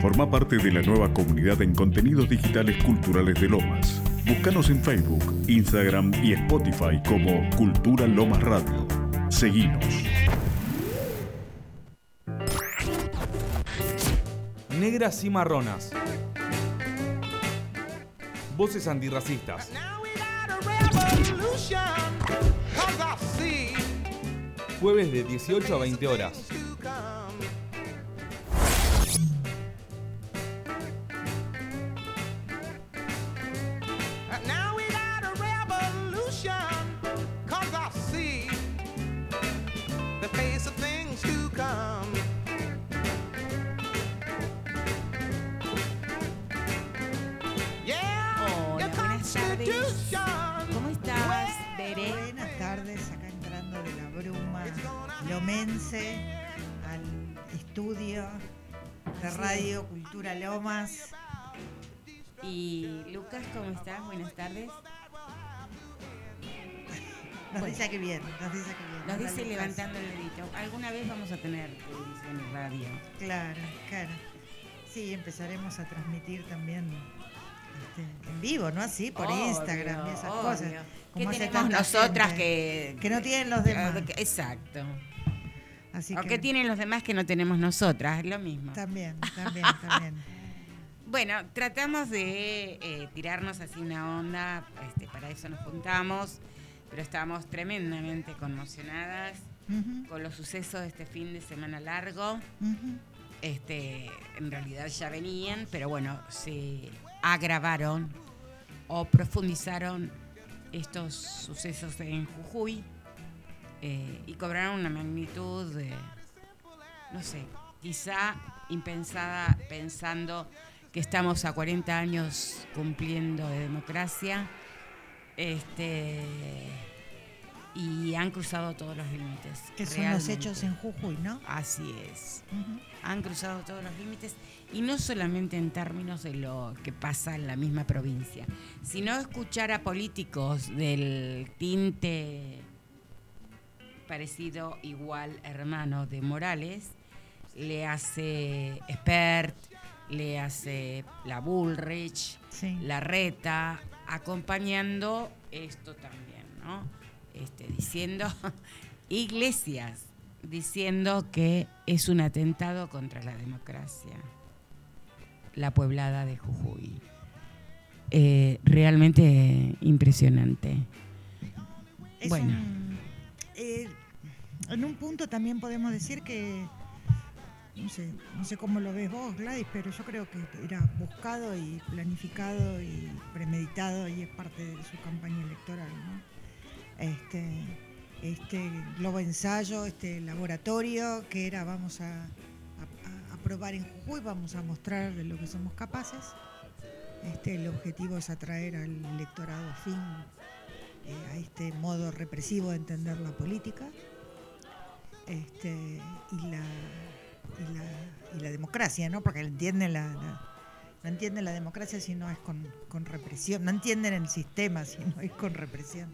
Forma parte de la nueva comunidad en contenidos digitales culturales de Lomas. Búscanos en Facebook, Instagram y Spotify como Cultura Lomas Radio. Seguimos. Negras y marronas. Voces antirracistas. Jueves de 18 a 20 horas. Lomas. Y Lucas, ¿cómo estás? Buenas tardes. Nos Bueno. dice que bien, nos dice que bien. Nos dice levantando el dedito. Alguna vez vamos a tener televisión y radio. Claro, claro. Sí, empezaremos a transmitir también este, en vivo, ¿no? Así, por Obvio, Instagram y esas obvio. cosas. ¿Qué Como tenemos nosotras gente que, que no tienen los demás. Exacto. Así ¿O que qué tienen los demás que no tenemos nosotras? Es lo mismo. también, también, también. Bueno, tratamos de eh, tirarnos así una onda, este, para eso nos juntamos, pero estábamos tremendamente conmocionadas con los sucesos de este fin de semana largo. Este, en realidad ya venían, pero bueno, se agravaron o profundizaron estos sucesos en Jujuy eh, y cobraron una magnitud, no sé, quizá impensada pensando que estamos a 40 años cumpliendo de democracia. Este, y han cruzado todos los límites. Que son los hechos en Jujuy, ¿no? Así es. Han cruzado todos los límites y no solamente en términos de lo que pasa en la misma provincia, sino escuchar a políticos del tinte parecido, igual, hermano de Morales, le hace Spert, le hace la Bullrich, Sí. la reta, acompañando esto también, ¿no? Este, diciendo, iglesias, diciendo que es un atentado contra la democracia, la pueblada de Jujuy. Eh, realmente impresionante. Es Bueno. un- eh, en un punto también podemos decir que, no sé, no sé cómo lo ves vos, Gladys, pero yo creo que era buscado y planificado y premeditado y es parte de su campaña electoral, ¿no? Este, este globo ensayo, este laboratorio que era vamos a, a- a- probar en Jujuy, vamos a mostrar de lo que somos capaces. Este, el objetivo es atraer al electorado afín eh, a este modo represivo de entender la política este, y, la, y, la, y la democracia, ¿no? Porque entienden la, la- no entienden la democracia si no es con, con represión, no entienden el sistema si no es con represión.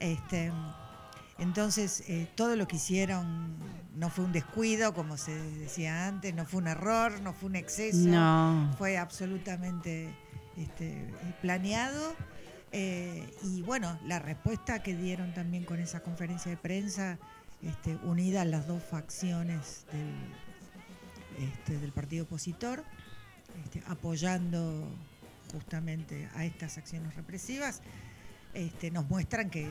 Este, entonces, eh, todo lo que hicieron no fue un descuido, como se decía antes, no fue un error, no fue un exceso No, fue absolutamente este, planeado. eh, y bueno, la respuesta que dieron también con esa conferencia de prensa, este, unida a las dos facciones del, este, del partido opositor, este, apoyando justamente a estas acciones represivas, este, nos muestran que eh,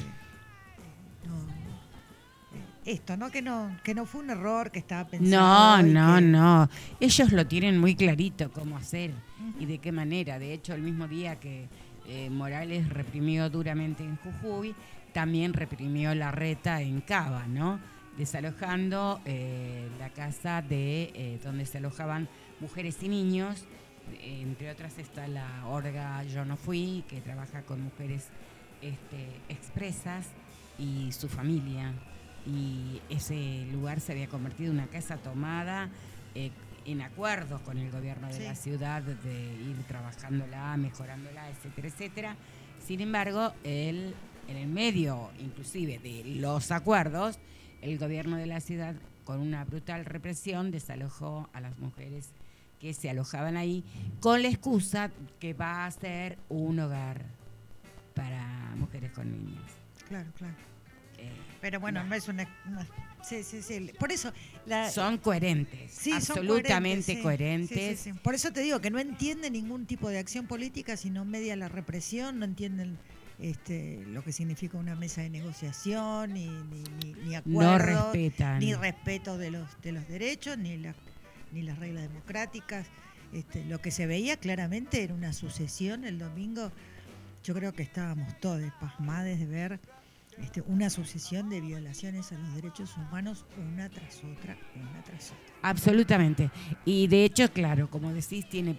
no, eh, esto, ¿no? Que no, que no fue un error, que estaba pensado. no, no, que- no. Ellos lo tienen muy clarito cómo hacer y de qué manera. De hecho, el mismo día que eh, Morales reprimió duramente en Jujuy, también reprimió la reta en Cava, ¿no? Desalojando eh, la casa de eh, donde se alojaban mujeres y niños. Entre otras está la Orga Yo No Fui, que trabaja con mujeres este, expresas y su familia. Y ese lugar se había convertido en una casa tomada eh, en acuerdos con el gobierno de Sí. la ciudad de ir trabajándola, mejorándola, etcétera, etcétera. Sin embargo, el, en el medio, inclusive, de los acuerdos, el gobierno de la ciudad, con una brutal represión, desalojó a las mujeres que se alojaban ahí con la excusa que va a ser un hogar para mujeres con niños. Claro, claro. Eh, Pero bueno, no, es una, una- Sí, sí, sí. Por eso. La, son coherentes, Sí, absolutamente coherentes. Sí, sí, sí. Por eso te digo que no entiende ningún tipo de acción política, sino media la represión, no entienden este, lo que significa una mesa de negociación, ni, ni, ni, ni No acuerdos, ni respeto de los, de los derechos, ni, la- ni las reglas democráticas. Este, lo que se veía claramente era una sucesión el domingo. Yo creo que estábamos todos pasmados de ver este, una sucesión de violaciones a los derechos humanos una tras otra, una tras otra. Absolutamente. Y de hecho, claro, como decís, tiene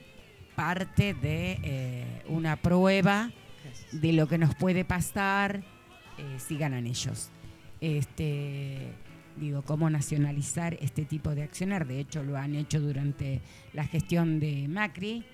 parte de eh, una prueba. De lo que nos puede pasar eh, si ganan ellos. Este, digo, cómo nacionalizar este tipo de accionar. De hecho, lo han hecho durante la gestión de Macri.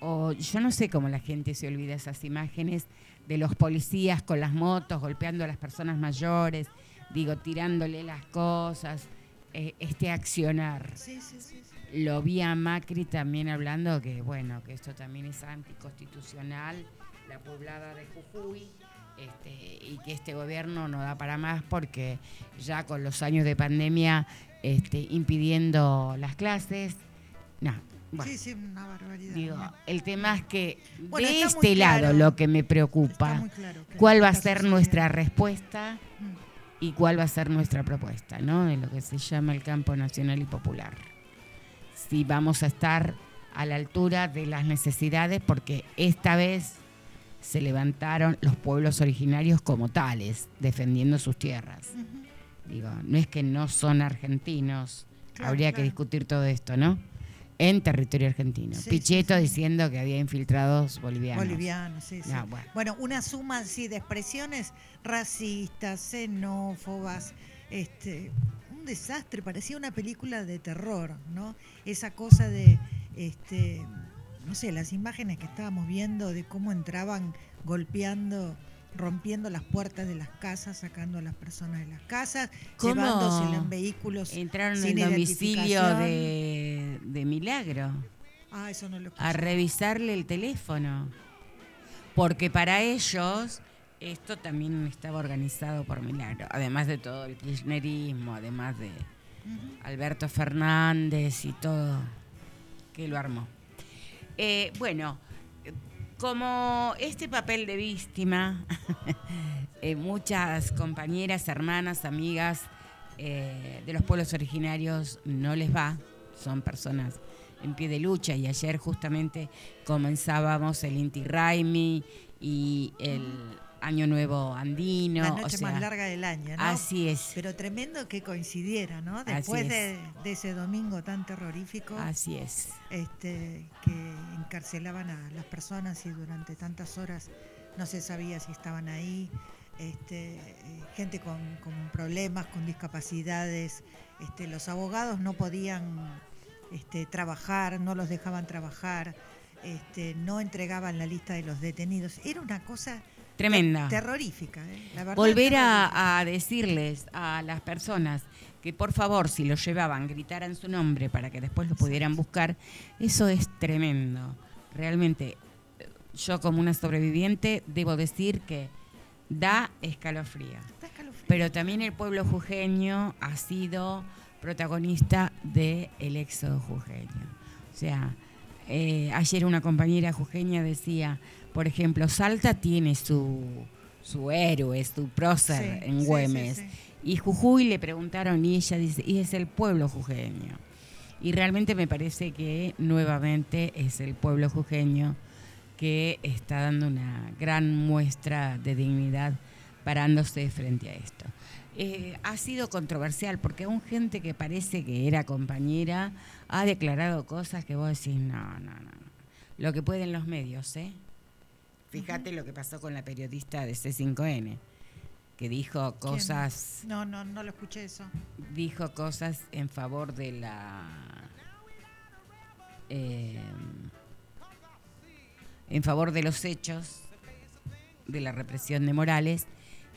O yo no sé cómo la gente se olvida esas imágenes de los policías con las motos golpeando a las personas mayores, digo, tirándole las cosas, eh, este accionar. Sí, sí. sí. Lo vi a Macri también hablando que, bueno, que esto también es anticonstitucional, la poblada de Jujuy, este, y que este gobierno no da para más porque ya con los años de pandemia este, impidiendo las clases, no, bueno. Sí, sí, una barbaridad. Digo, el tema es que Bueno, de este lado claro. lo que me preocupa, claro cuál va a ser sucediendo. nuestra respuesta Mm. y cuál va a ser nuestra propuesta, ¿no? De lo que se llama el campo nacional y popular. Si vamos a estar a la altura de las necesidades, porque esta vez se levantaron los pueblos originarios como tales, defendiendo sus tierras. Digo, no es que no son argentinos, Claro, habría que discutir todo esto, ¿no? En territorio argentino. Sí, Pichetto sí. diciendo que había infiltrados bolivianos. Boliviano, sí, sí. No, bueno. bueno. una suma sí de expresiones racistas, xenófobas, este, un desastre, parecía una película de terror, ¿no? Esa cosa de, este, no sé, las imágenes que estábamos viendo de cómo entraban golpeando, rompiendo las puertas de las casas, sacando a las personas de las casas, ¿Cómo llevándoselas en vehículos. Entraron en el domicilio de, de Milagro Ah, eso no lo escuché. a revisarle el teléfono. Porque para ellos esto también estaba organizado por Milagro. Además de todo el kirchnerismo, además de. Alberto Fernández y todo que lo armó. Eh, bueno, como este papel de víctima, eh, muchas compañeras, hermanas, amigas eh, de los pueblos originarios no les va, son personas en pie de lucha y ayer justamente comenzábamos el Inti Raimi y el Año Nuevo Andino. la o noche sea, más larga del año, ¿no? Así es. Pero tremendo que coincidiera, ¿no? Después es. de, de ese domingo tan terrorífico, Así es. este, que encarcelaban a las personas y durante tantas horas no se sabía si estaban ahí, este, eh, gente con, con problemas, con discapacidades, este, los abogados no podían este, trabajar, no los dejaban trabajar, este, no entregaban la lista de los detenidos. Era una cosa Tremenda. terrorífica. ¿eh? La verdad, Volver terrorífica. a, a decirles a las personas que por favor, si lo llevaban, gritaran su nombre para que después lo pudieran buscar, eso es tremendo. Realmente, eh, yo como una sobreviviente debo decir que da escalofrío. Pero también el pueblo jujeño ha sido protagonista del éxodo jujeño. O sea, eh, ayer una compañera jujeña decía, por ejemplo, Salta tiene su, su héroe, su prócer Sí, en sí, Güemes. sí. Y Jujuy le preguntaron y ella dice, y es el pueblo jujeño. Y realmente me parece que nuevamente es el pueblo jujeño que está dando una gran muestra de dignidad parándose frente a esto. Eh, ha sido controversial porque aún gente que parece que era compañera ha declarado cosas que vos decís, no, no, no. no. Lo que pueden los medios, ¿eh? Fíjate lo que pasó con la periodista de C5N, que dijo ¿Quién? cosas No, no, no lo escuché eso. dijo cosas en favor de la eh, en favor de los hechos de la represión de Morales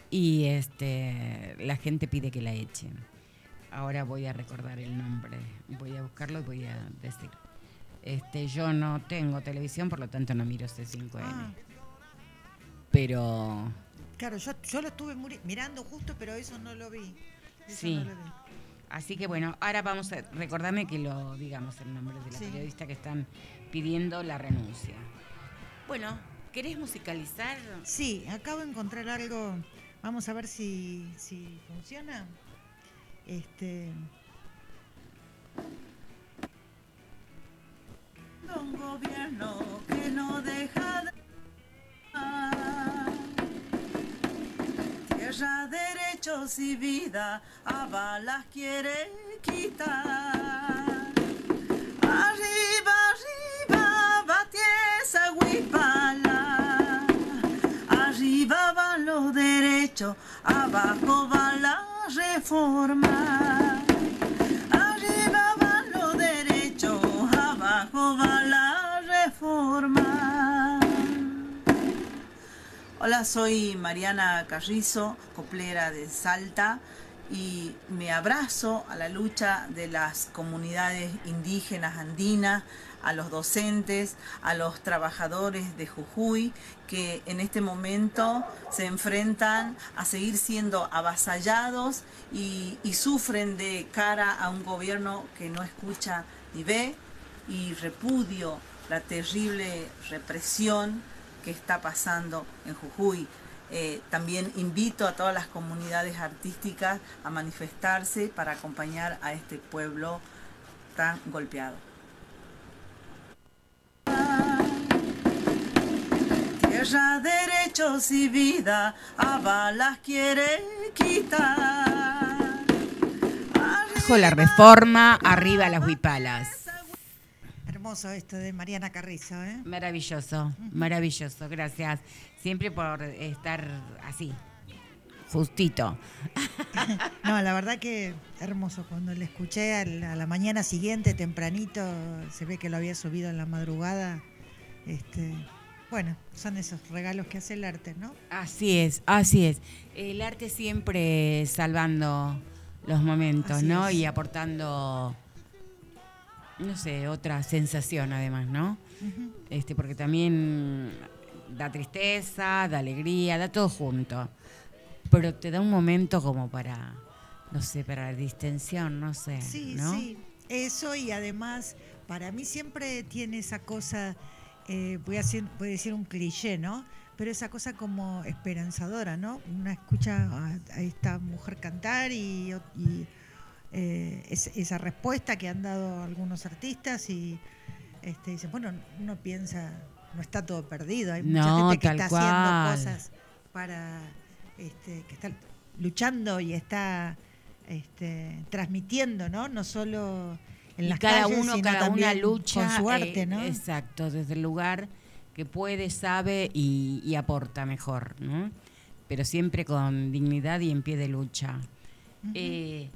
y este la gente pide que la echen. Ahora voy a recordar el nombre, voy a buscarlo y voy a decir. Este, yo no tengo televisión, por lo tanto no miro C5N. Ah, Pero claro, yo, yo lo estuve mirando justo, pero eso no lo vi. Eso Sí. no lo vi. Así que bueno, ahora vamos a recordarme que lo digamos el nombre de la Sí. periodista que están pidiendo la renuncia. Bueno, ¿querés musicalizar? Sí, acabo de encontrar algo. Vamos a ver si, si funciona. Este, Un gobierno que no deja de. Derechos y vida a balas quiere quitar. Arriba, arriba, batiesa huipala. Arriba van los derechos, abajo va la reforma. Hola, soy Mariana Carrizo, coplera de Salta, y me abrazo a la lucha de las comunidades indígenas andinas, a los docentes, a los trabajadores de Jujuy, que en este momento se enfrentan a seguir siendo avasallados y, sufren de cara a un gobierno que no escucha ni ve y repudio la terrible represión que está pasando en Jujuy. Eh, también invito a todas las comunidades artísticas a manifestarse para acompañar a este pueblo tan golpeado. Tierra, derechos y vida, a quiere quitar. Bajo la reforma, arriba las huipalas. Hermoso esto de Mariana Carrizo, ¿eh? Maravilloso, maravilloso, gracias. Siempre por estar así, justito. No, la verdad que hermoso. Cuando le escuché a la, a la mañana siguiente, tempranito, se ve que lo había subido en la madrugada. Este, bueno, son esos regalos que hace el arte, ¿no? Así es, así es. El arte siempre salvando los momentos, Así ¿no? es. Y aportando, no sé, otra sensación además, ¿no? Este, porque también da tristeza, da alegría, da todo junto. Pero te da un momento como para, no sé, para la distensión, no sé, Sí, ¿no? sí. Eso y además, para mí siempre tiene esa cosa, eh, voy, a decir, voy a decir un cliché, ¿no? Pero esa cosa como esperanzadora, ¿no? Una escucha a, a esta mujer cantar y, y, eh, es- esa respuesta que han dado algunos artistas y este, dice, bueno, uno piensa, no está todo perdido, hay mucha No, gente que está cual. haciendo cosas para, este, que está luchando y está este, transmitiendo, ¿no? No solo en y las cada calles, uno, sino cada una lucha con su arte, eh, ¿no? Exacto, desde el lugar que puede, sabe y, y aporta mejor, ¿no? Pero siempre con dignidad y en pie de lucha. Eh,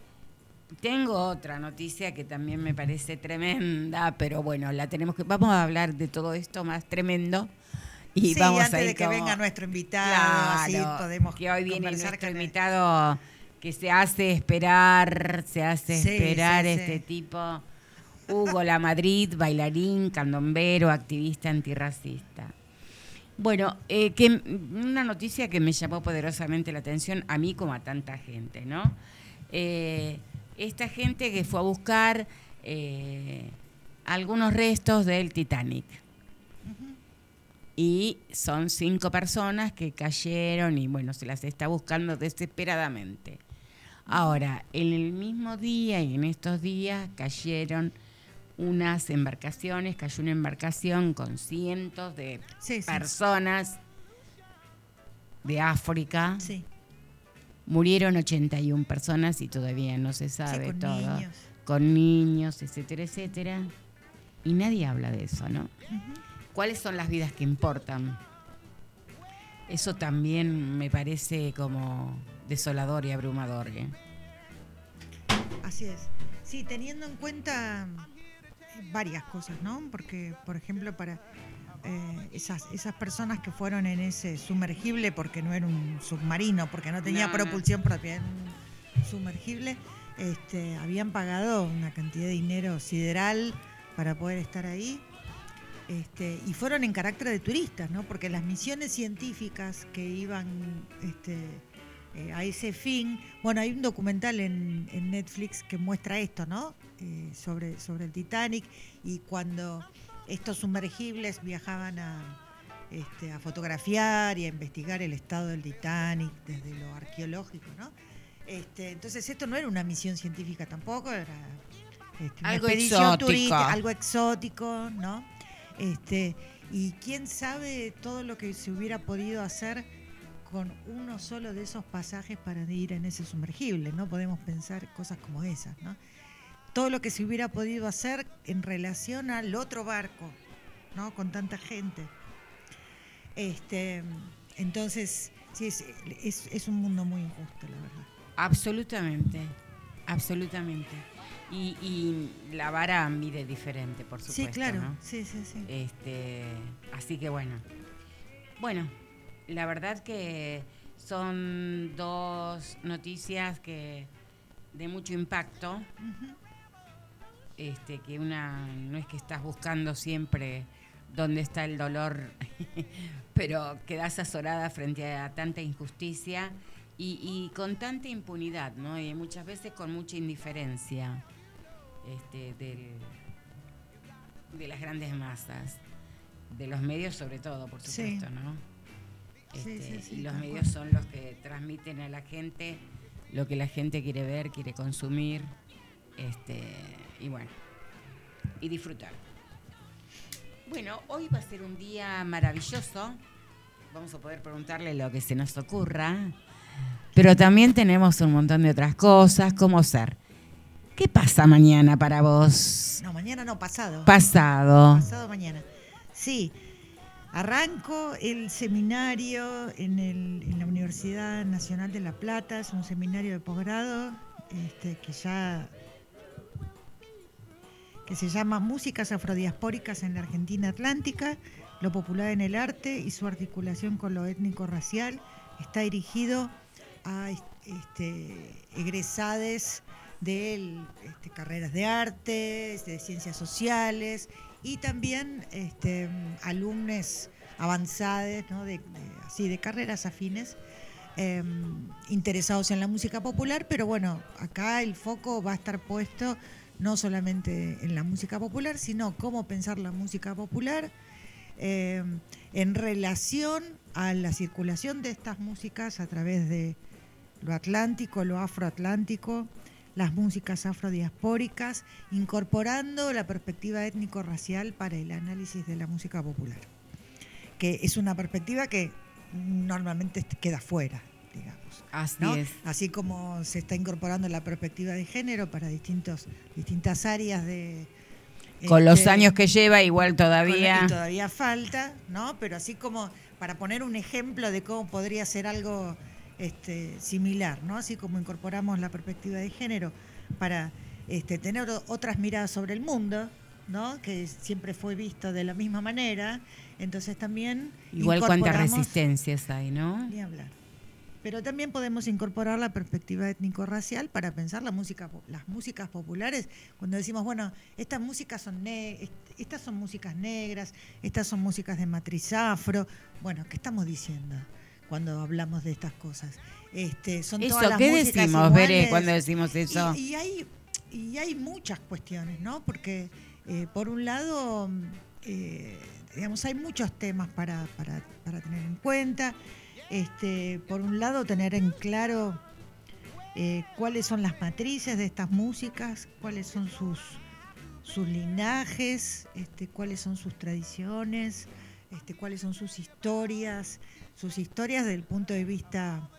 tengo otra noticia que también me parece tremenda, pero bueno, la tenemos que vamos a hablar de todo esto más tremendo y sí, vamos antes a ir de que como- venga nuestro invitado, así Claro, podemos que hoy viene nuestro invitado que se hace esperar, se hace Sí, esperar sí, este tipo. Hugo La Madrid, bailarín, candombero, activista antirracista. Bueno, eh, que, una noticia que me llamó poderosamente la atención a mí como a tanta gente, ¿no? Eh, esta gente que fue a buscar eh, algunos restos del Titanic. Y son cinco personas que cayeron y bueno, se las está buscando desesperadamente. Ahora, en el mismo día y en estos días cayeron unas embarcaciones, cayó una embarcación con cientos de Sí, sí. personas de África. Sí, Murieron 81 personas y todavía no se sí, sabe con todo. niños. Con niños, etcétera, etcétera. Y nadie habla de eso, ¿no? ¿Cuáles son las vidas que importan? Eso también me parece como desolador y abrumador. ¿eh? Así es. Sí, teniendo en cuenta eh, varias cosas, ¿no? Porque, por ejemplo, para eh, esas, esas personas que fueron en ese sumergible, porque no era un submarino, porque no tenía No, no. propulsión propia, era un sumergible, este, habían pagado una cantidad de dinero sideral para poder estar ahí. Este, y fueron en carácter de turistas, ¿no? Porque las misiones científicas que iban este, eh, a ese fin, bueno, hay un documental en, en Netflix que muestra esto, ¿no? Eh, sobre, sobre el Titanic y cuando estos sumergibles viajaban a, este, a fotografiar y a investigar el estado del Titanic desde lo arqueológico, ¿no? Este, entonces esto no era una misión científica tampoco, era este, una Algo expedición exótico. turística, algo exótico, ¿no? Este, y quién sabe todo lo que se hubiera podido hacer con uno solo de esos pasajes para ir en ese sumergible, ¿no? Podemos pensar cosas como esas, ¿no? Todo lo que se hubiera podido hacer en relación al otro barco, ¿no? Con tanta gente. Este, entonces, sí, es, es, es un mundo muy injusto, la verdad. Absolutamente, absolutamente. Y, y la vara mide diferente, por supuesto. Sí, claro, ¿no? sí, sí, sí. Este, así que bueno. Bueno, la verdad que son dos noticias que de mucho impacto. Ujú. Este, que una no es que estás buscando siempre dónde está el dolor, pero quedas azorada frente a tanta injusticia y, y con tanta impunidad, ¿no? Y muchas veces con mucha indiferencia este, del, de las grandes masas, de los medios sobre todo, por Sí. supuesto, ¿no? Este, sí, sí, y los medios son los que transmiten a la gente lo que la gente quiere ver, quiere consumir, este, y bueno, y disfrutar. Bueno, hoy va a ser un día maravilloso. Vamos a poder preguntarle lo que se nos ocurra. Pero también tenemos un montón de otras cosas, como ser. ¿Qué pasa mañana para vos? No, mañana no, pasado. Pasado. Pasado mañana. Sí, arranco el seminario en, el- en la Universidad Nacional de La Plata, es un seminario de posgrado este, que ya que se llama Músicas Afrodiaspóricas en la Argentina Atlántica, lo popular en el arte y su articulación con lo étnico-racial. Está dirigido a este, egresades de este, carreras de arte, de ciencias sociales y también este, alumnos avanzados, ¿no? de, así, de carreras afines, eh, interesados en la música popular, pero bueno, acá el foco va a estar puesto no solamente en la música popular, sino cómo pensar la música popular eh, en relación a la circulación de estas músicas a través de lo atlántico, lo afroatlántico, las músicas afrodiaspóricas, incorporando la perspectiva étnico-racial para el análisis de la música popular, que es una perspectiva que normalmente queda fuera, digamos. Así ¿no? es. Así como se está incorporando la perspectiva de género para distintos, distintas áreas de... Con los este, años que lleva, igual todavía. con- todavía falta, ¿no? Pero así como para poner un ejemplo de cómo podría ser algo este, similar, ¿no? Así como incorporamos la perspectiva de género para este, tener otras miradas sobre el mundo, ¿no? Que siempre fue visto de la misma manera. Entonces también Igual cuántas resistencias hay, ¿no? ni hablar. Pero también podemos incorporar la perspectiva étnico-racial para pensar la música, las músicas populares. Cuando decimos, bueno, estas músicas son ne- estas son músicas negras, estas son músicas de matriz afro. Bueno, ¿qué estamos diciendo cuando hablamos de estas cosas? Este, son Eso, todas las ¿qué músicas decimos, cuando decimos eso? Y, y hay, y hay muchas cuestiones, ¿no? Porque, eh, por un lado, eh, digamos, hay muchos temas para, para, para tener en cuenta. Este, por un lado, tener en claro eh, cuáles son las matrices de estas músicas, cuáles son sus, sus linajes, este, cuáles son sus tradiciones, este, cuáles son sus historias, sus historias desde el punto de vista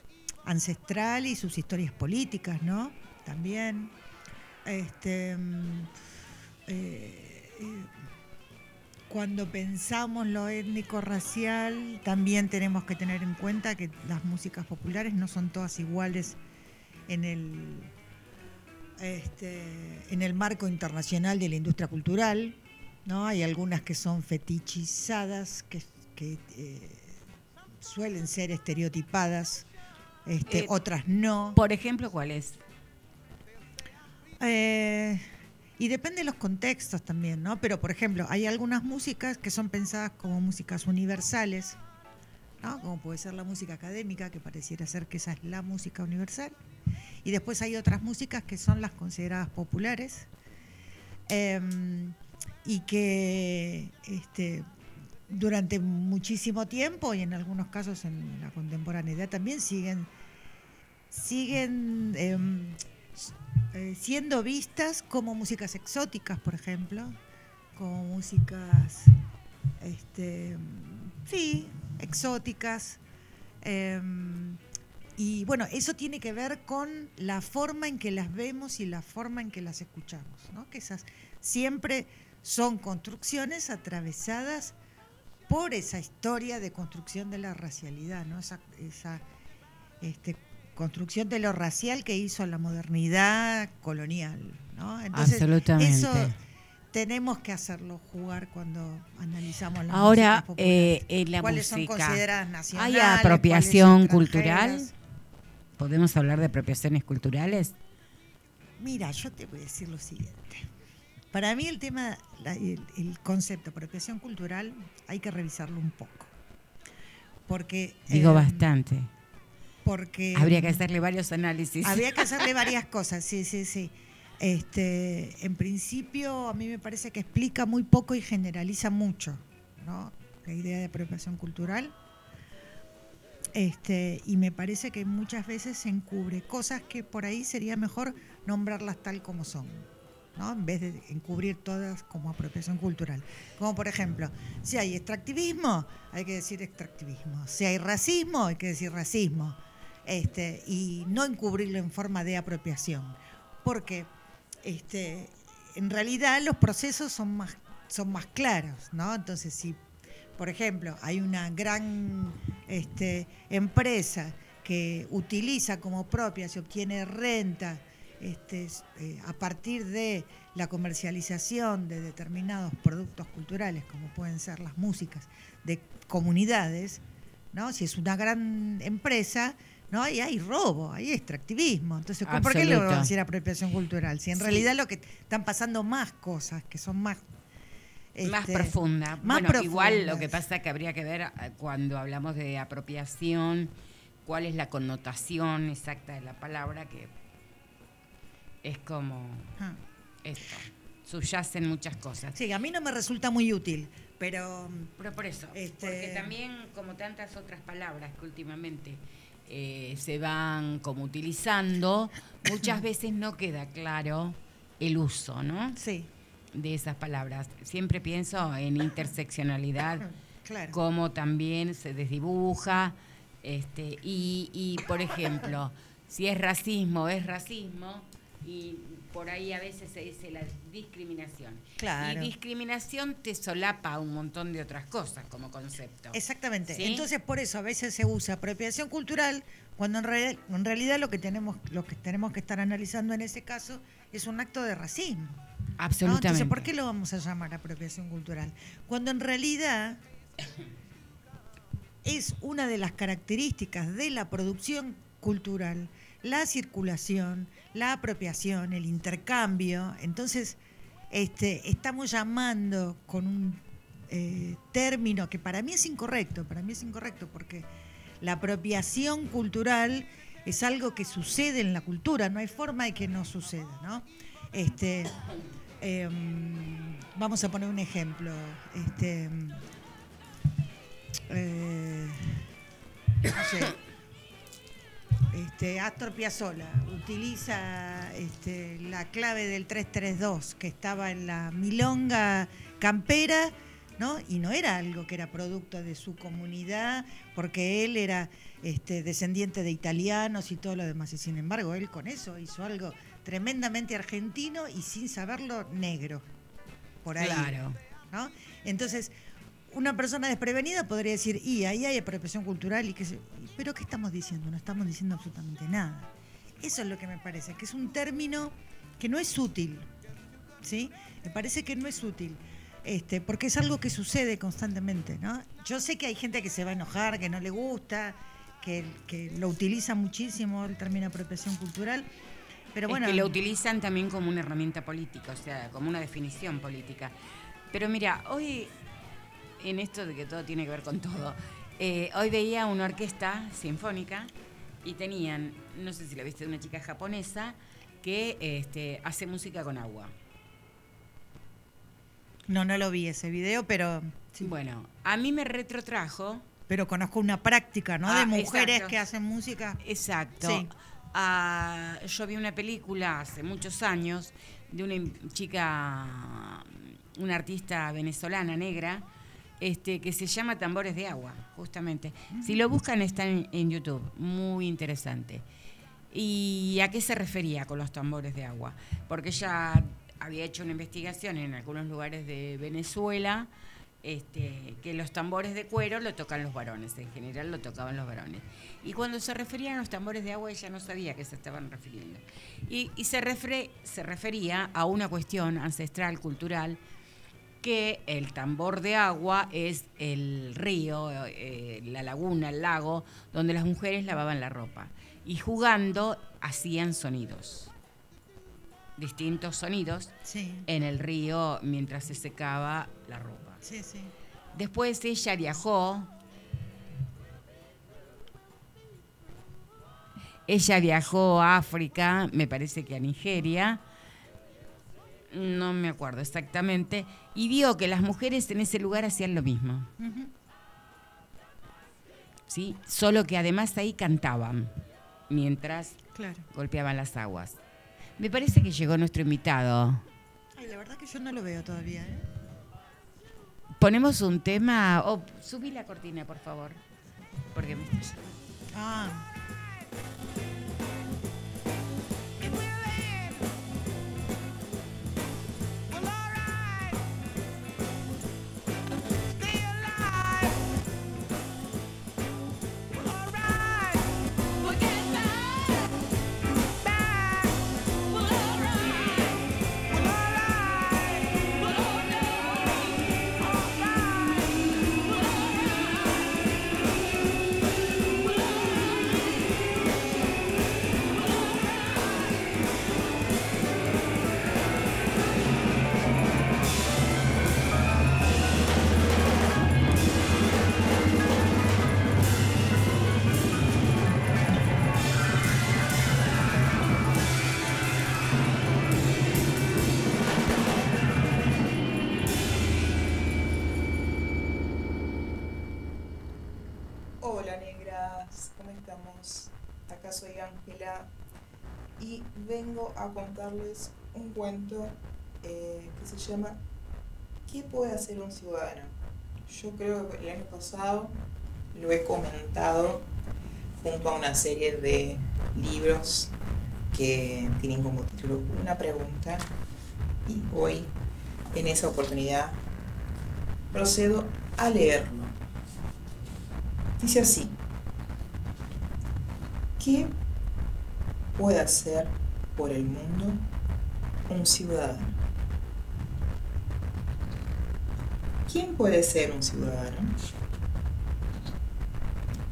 ancestral y sus historias políticas, ¿no? También. Mm, eh, eh, cuando pensamos lo étnico-racial, también tenemos que tener en cuenta que las músicas populares no son todas iguales en el, este, en el marco internacional de la industria cultural. ¿no? Hay algunas que son fetichizadas, que, que, eh, suelen ser estereotipadas, este, Eh, otras no. Por ejemplo, ¿cuál es? Eh, Y depende de los contextos también, ¿no? Pero, por ejemplo, hay algunas músicas que son pensadas como músicas universales, ¿no? Como puede ser la música académica, que pareciera ser que esa es la música universal. Y después hay otras músicas que son las consideradas populares em, y que este, durante muchísimo tiempo y en algunos casos en la contemporaneidad también siguen siguen em, eh, siendo vistas como músicas exóticas, por ejemplo, como músicas, este, sí, exóticas. Em, y bueno, eso tiene que ver con la forma en que las vemos y la forma en que las escuchamos, ¿no? que esas siempre son construcciones atravesadas por esa historia de construcción de la racialidad, ¿no? esa, esa este, construcción de lo racial que hizo la modernidad colonial. ¿no? Entonces, Absolutamente. Eso tenemos que hacerlo jugar cuando analizamos la Ahora, música eh, en la ¿Cuáles son música, consideradas ¿hay nacionales? apropiación cuáles cultural? ¿Podemos hablar de apropiaciones culturales? Mira, yo te voy a decir lo siguiente. Para mí el tema, la- el, el concepto de apropiación cultural hay que revisarlo un poco. Porque... Digo eh, bastante. Porque... Habría que hacerle varios análisis. Habría que hacerle varias cosas, sí, sí, sí. Este, en principio, a mí me parece que explica muy poco y generaliza mucho, ¿no? La idea de apropiación cultural. Este, y me parece que muchas veces se encubre cosas que por ahí sería mejor nombrarlas tal como son, ¿no? En vez de encubrir todas como apropiación cultural. Como por ejemplo, si hay extractivismo, hay que decir extractivismo. Si hay racismo, hay que decir racismo este, y no encubrirlo en forma de apropiación. Porque este, en realidad los procesos son más, son más claros, ¿no? Entonces, si, por ejemplo, hay una gran este, empresa que utiliza como propia, se obtiene renta este, eh, a partir de la comercialización de determinados productos culturales, como pueden ser las músicas de comunidades, ¿no? Si es una gran empresa, ¿no? Ahí hay robo, hay extractivismo. Entonces, ¿por qué Absoluto. vamos a decir apropiación cultural? Si en Sí. realidad lo que están pasando más cosas, que son más... más este, profunda. más bueno, igual lo que pasa es que habría que ver eh, cuando hablamos de apropiación, cuál es la connotación exacta de la palabra, que es como ah. esto, subyacen muchas cosas. Sí, a mí no me resulta muy útil, pero... Pero por eso, Este- porque también como tantas otras palabras que últimamente eh, se van como utilizando, muchas veces no queda claro el uso, ¿no? Sí, De esas palabras. Siempre pienso en interseccionalidad, claro. cómo también se desdibuja, este, y, y por ejemplo, si es racismo, es racismo, y por ahí a veces se dice la discriminación. Claro. Y discriminación te solapa un montón de otras cosas como concepto. Exactamente. ¿Sí? Entonces, por eso a veces se usa apropiación cultural cuando en, en realidad lo que tenemos lo que tenemos que estar analizando en ese caso es un acto de racismo. ¿no? Absolutamente. Entonces, ¿por qué lo vamos a llamar apropiación cultural? Cuando en realidad es una de las características de la producción cultural, la circulación, la apropiación, el intercambio. Entonces, este, estamos llamando con un eh, término que para mí es incorrecto, para mí es incorrecto porque la apropiación cultural es algo que sucede en la cultura, no hay forma de que no suceda, ¿no? Este, em, vamos a poner un ejemplo. Este, eh, este, Astor Piazzolla utiliza este, la clave del 332 que estaba en la milonga campera, ¿no? Y no era algo que era producto de su comunidad, porque él era este, descendiente de italianos y todo lo demás. Y sin embargo, él con eso hizo algo tremendamente argentino y sin saberlo negro. Por ahí. Claro. ¿no? Entonces, una persona desprevenida podría decir, y ahí hay apropiación cultural, y qué sé- pero ¿qué estamos diciendo? No estamos diciendo absolutamente nada. Eso es lo que me parece, que es un término que no es útil, ¿sí? Me parece que no es útil, este, porque es algo que sucede constantemente, ¿no? Yo sé que hay gente que se va a enojar, que no le gusta, que, que lo utiliza muchísimo el término apropiación cultural, Pero es bueno, que lo utilizan también como una herramienta política, o sea, como una definición política. Pero mira, hoy, en esto de que todo tiene que ver con todo, eh, hoy veía una orquesta sinfónica y tenían, no sé si la viste, una chica japonesa que este, hace música con agua. no, no lo vi ese video, pero sí. Bueno, a mí me retrotrajo pero conozco una práctica, ¿no? Ah, de mujeres exacto. que hacen música. Exacto. Sí. Ah, yo vi una película hace muchos años de una chica, una artista venezolana negra, este, que se llama Tambores de Agua, justamente. Si lo buscan está en, en YouTube, muy interesante. ¿Y a qué se refería con los tambores de agua? Porque ella había hecho una investigación en algunos lugares de Venezuela, este, que los tambores de cuero lo tocan los varones, en general lo tocaban los varones. Y cuando se referían a los tambores de agua, ella no sabía a qué se estaban refiriendo. Y, y se, refre- se refería a una cuestión ancestral, cultural, que el tambor de agua es el río, eh, la laguna, el lago, donde las mujeres lavaban la ropa. Y jugando hacían sonidos, distintos sonidos, Sí, en el río mientras se secaba la ropa. sí, sí. Después ella viajó. Ella viajó a África, me parece que a Nigeria, no me acuerdo exactamente, y vio que las mujeres en ese lugar hacían lo mismo. ¿sí? Solo que además ahí cantaban mientras Claro. golpeaban las aguas. Me parece que llegó nuestro invitado. Ay, la verdad que yo no lo veo todavía, ¿eh? Ponemos un tema. Oh, subí la cortina, por favor. Porque me está Ah, vengo a contarles un cuento eh, que se llama ¿Qué puede hacer un ciudadano? Yo creo que el año pasado lo he comentado junto a una serie de libros que tienen como título una pregunta y hoy en esa oportunidad procedo a leerlo. Dice así, ¿qué puede hacer por el mundo un ciudadano? ¿Quién puede ser un ciudadano?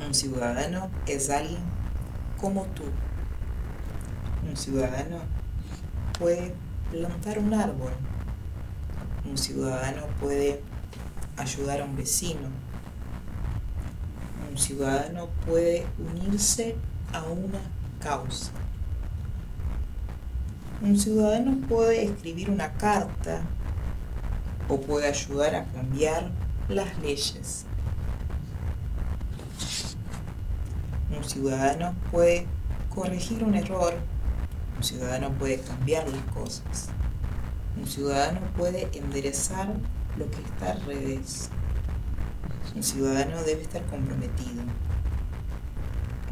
Un ciudadano es alguien como tú. Un ciudadano puede plantar un árbol. Un ciudadano puede ayudar a un vecino un ciudadano puede unirse a una causa. Un ciudadano puede escribir una carta o puede ayudar a cambiar las leyes. Un ciudadano puede corregir un error. Un ciudadano puede cambiar las cosas. Un ciudadano puede enderezar lo que está al revés. Un ciudadano debe estar comprometido.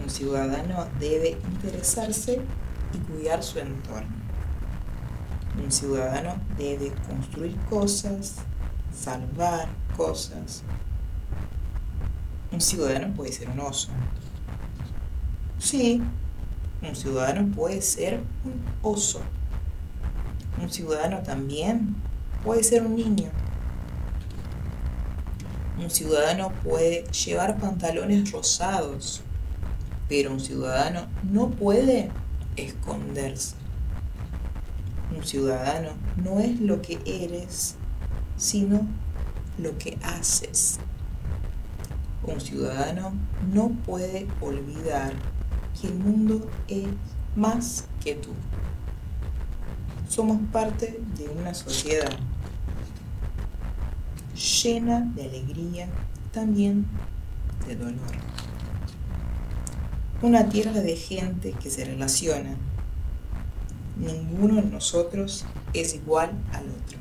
Un ciudadano debe interesarse y cuidar su entorno. Un ciudadano debe construir cosas, salvar cosas. Un ciudadano puede ser un oso. Sí, un ciudadano puede ser un oso. Un ciudadano también puede ser un niño. Un ciudadano puede llevar pantalones rosados, pero un ciudadano no puede esconderse. Un ciudadano no es lo que eres, sino lo que haces. Un ciudadano no puede olvidar que el mundo es más que tú. Somos parte de una sociedad llena de alegría, también de dolor. Una tierra de gente que se relaciona. Ninguno de nosotros es igual al otro.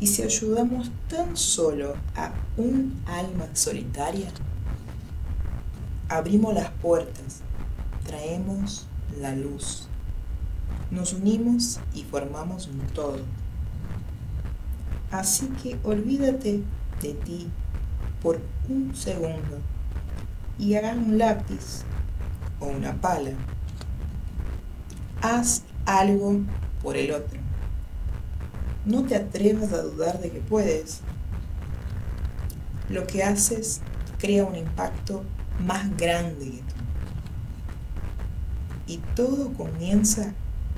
Y si ayudamos tan solo a un alma solitaria, abrimos las puertas, traemos la luz, nos unimos y formamos un todo. Así que olvídate de ti por un segundo y hagas un lápiz o una pala. Haz algo por el otro. No te atrevas a dudar de que puedes. Lo que haces crea un impacto más grande que tú. Y todo comienza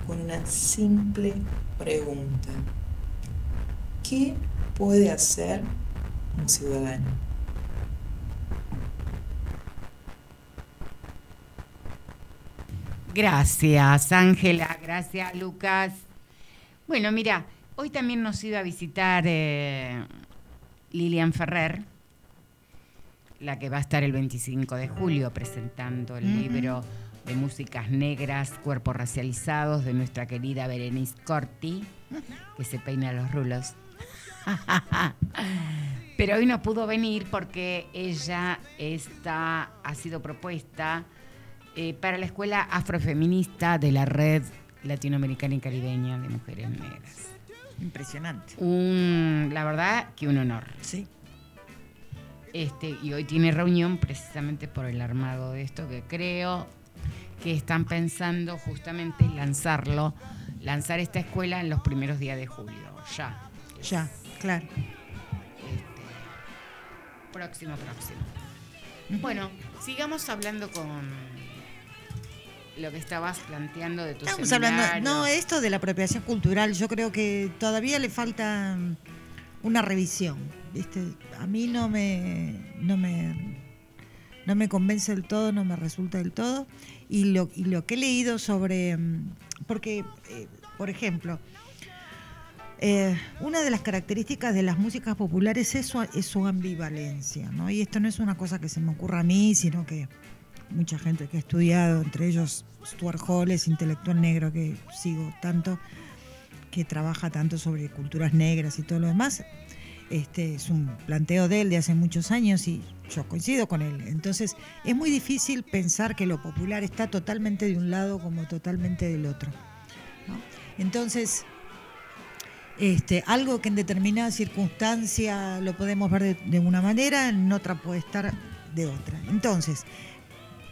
con una simple pregunta. ¿Qué puede hacer un ciudadano? Gracias, Ángela. Gracias, Lucas. Bueno, mira, hoy también nos iba a visitar eh, Lilian Ferrer, la que va a estar el 25 de julio presentando el libro de músicas negras, cuerpos racializados de nuestra querida Berenice Corti, que se peina los rulos. Pero hoy no pudo venir porque ella está, ha sido propuesta eh, para la Escuela Afrofeminista de la Red Latinoamericana y Caribeña de Mujeres Negras. Impresionante. Un, la verdad que un honor. Sí. Este, y hoy tiene reunión precisamente por el armado de esto que creo que están pensando justamente en lanzarlo, lanzar esta escuela en los primeros días de julio, ya. Ya, claro. Próximo, próximo. Bueno, sigamos hablando con lo que estabas planteando de tu Estamos hablando, no, esto de la apropiación cultural, yo creo que todavía le falta mm, una revisión. ¿viste? A mí no me, no me, no me convence del todo, no me resulta del todo. Y lo, y lo que he leído sobre, mm, porque, eh, por ejemplo, eh, una de las características de las músicas populares es su, es su ambivalencia, ¿no? Y esto no es una cosa que se me ocurra a mí, sino que mucha gente que ha estudiado, entre ellos Stuart Hall, es intelectual negro que sigo tanto, que trabaja tanto sobre culturas negras y todo lo demás. Este es un planteo de él de hace muchos años y yo coincido con él. Entonces es muy difícil pensar que lo popular está totalmente de un lado como totalmente del otro. Entonces, este, algo que en determinada circunstancia lo podemos ver de una manera, en otra puede estar de otra. Entonces,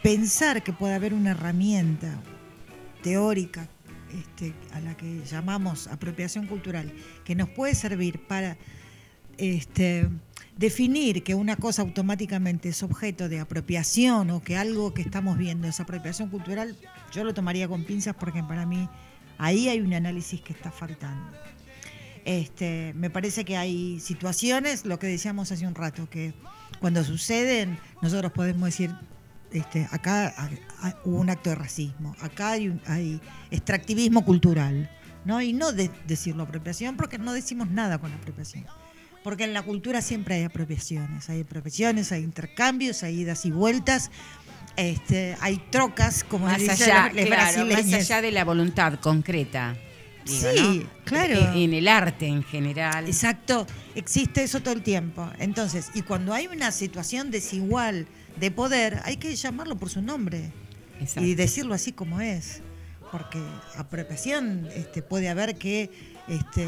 pensar que puede haber una herramienta teórica este, a la que llamamos apropiación cultural, que nos puede servir para este, definir que una cosa automáticamente es objeto de apropiación o que algo que estamos viendo es apropiación cultural, yo lo tomaría con pinzas porque para mí ahí hay un análisis que está faltando. Este, me parece que hay situaciones, lo que decíamos hace un rato, que cuando suceden nosotros podemos decir, este, acá hubo un acto de racismo, acá hay, un- hay extractivismo cultural, ¿no? Y no de- decirlo apropiación, porque no decimos nada con apropiación. Porque en la cultura siempre hay apropiaciones, hay apropiaciones, hay intercambios, hay idas y vueltas, este, hay trocas, como más allá, los- claro, más allá de la voluntad concreta. digo, Sí, ¿no? claro. En el arte en general. Exacto, existe eso todo el tiempo. Entonces, y cuando hay una situación desigual de poder, hay que llamarlo por su nombre Exacto. y decirlo así como es. Porque apropiación este, puede haber que, este,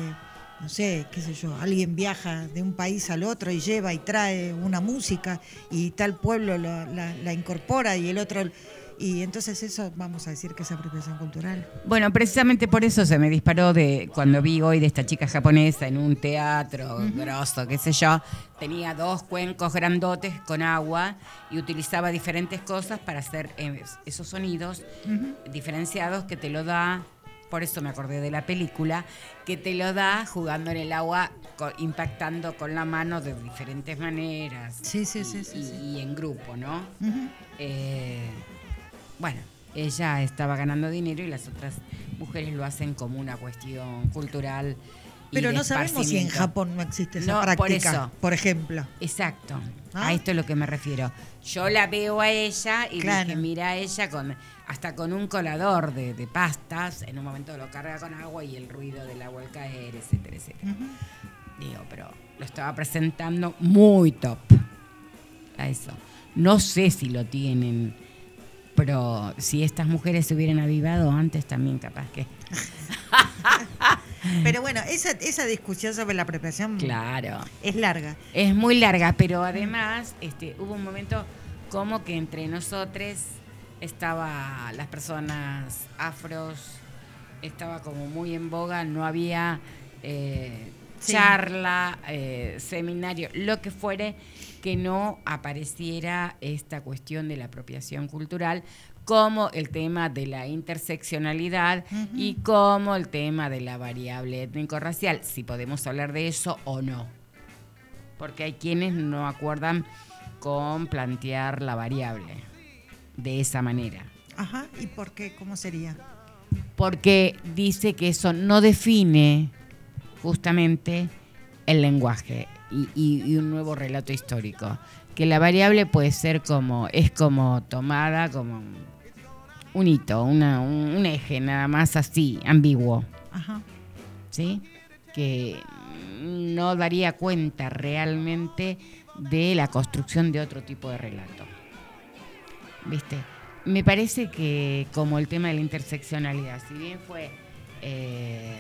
no sé, qué sé yo, alguien viaja de un país al otro y lleva y trae una música y tal pueblo la, la- la incorpora y el otro... Y entonces eso vamos a decir que es apropiación cultural. Bueno, precisamente por eso se me disparó de cuando vi hoy de esta chica japonesa en un teatro grosso, qué sé yo, tenía dos cuencos grandotes con agua y utilizaba diferentes cosas para hacer eh, esos sonidos diferenciados que te lo da por eso me acordé de la película, que te lo da jugando en el agua, impactando con la mano de diferentes maneras. Sí, sí, y, sí, sí, y- sí. y en grupo, ¿no? Eh, bueno, ella estaba ganando dinero y las otras mujeres lo hacen como una cuestión cultural. y Pero no sabemos si en. Japón no existe esa No, por práctica, eso. por ejemplo. Exacto. ¿Ah? A esto es lo que me refiero. Yo la veo a ella y Claro. dije, mira a ella con hasta con un colador de, de pastas, en un momento lo carga con agua y el ruido del agua al caer, etcétera, etcétera. Digo, pero lo estaba presentando muy top. A eso. No sé si lo tienen, pero si estas mujeres se hubieran avivado antes también capaz que... Pero bueno, esa, esa discusión sobre la apropiación Claro. es larga. Es muy larga, pero además este, hubo un momento como que entre nosotros estaba las personas afros, estaba como muy en boga, no había eh, Sí. charla, eh, seminario, lo que fuere, que no apareciera esta cuestión de la apropiación cultural como el tema de la interseccionalidad y como el tema de la variable étnico-racial, si podemos hablar de eso o no porque hay quienes no acuerdan con plantear la variable de esa manera, Ajá, ¿y por qué? ¿Cómo sería? porque dice que eso no define justamente el lenguaje y, y- y un nuevo relato histórico, que la variable puede ser como, es como tomada como un hito, una- un, un eje nada más así, ambiguo. Ajá. ¿sí? Que no daría cuenta realmente de la construcción de otro tipo de relato. ¿Viste? Me parece que como el tema de la interseccionalidad, si bien fue eh,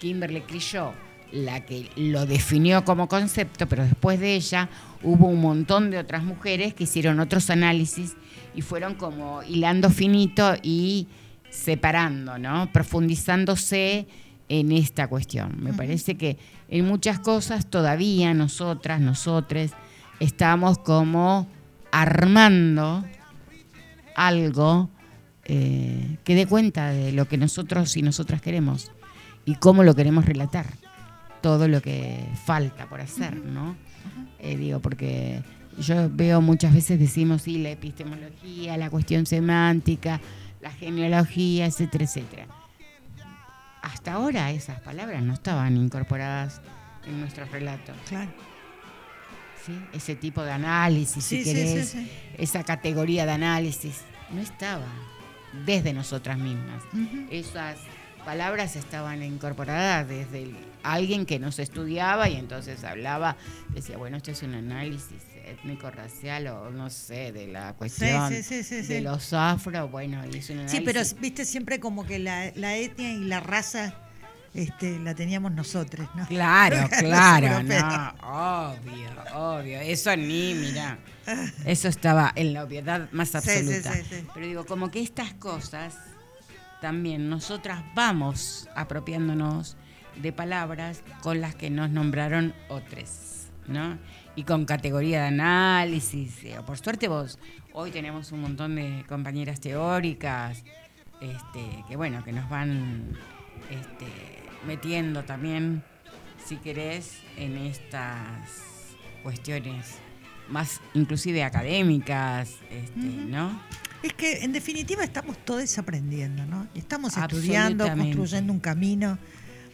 Kimberly Crenshaw la que lo definió como concepto, pero después de ella hubo un montón de otras mujeres que hicieron otros análisis y fueron como hilando finito y separando, ¿no? Profundizándose en esta cuestión. Me parece que en muchas cosas todavía nosotras, nosotres, estamos como armando algo eh, que dé cuenta de lo que nosotros y nosotras queremos y cómo lo queremos relatar. Todo lo que falta por hacer, ¿no? Eh, digo, porque yo veo muchas veces decimos, sí, la epistemología, la cuestión semántica, la genealogía, etcétera, etcétera. Hasta ahora esas palabras no estaban incorporadas en nuestros relatos. Claro. ¿sí? Ese tipo de análisis, Sí, si querés, sí. esa categoría de análisis, no estaba desde nosotras mismas. Esas palabras estaban incorporadas desde el- alguien que nos estudiaba y entonces hablaba, decía, bueno, esto es un análisis étnico-racial o no sé, de la cuestión sí, sí, sí, de los afro, bueno, y es un análisis. Sí, pero viste siempre como que la, la etnia y la raza este, la teníamos nosotros, ¿no? Claro, claro, no, obvio, obvio. Eso ni, mira, eso estaba en la obviedad más sí, absoluta. sí, sí. Pero digo, como que estas cosas también nosotras vamos apropiándonos de palabras con las que nos nombraron otros, ¿no? Y con categoría de análisis. eh, Por suerte vos, hoy tenemos un montón de compañeras teóricas, este, que bueno, que nos van este, metiendo también, si querés, en estas cuestiones más inclusive académicas, este, ¿no? Es que en definitiva estamos todos aprendiendo, ¿no? Estamos estudiando, construyendo un camino.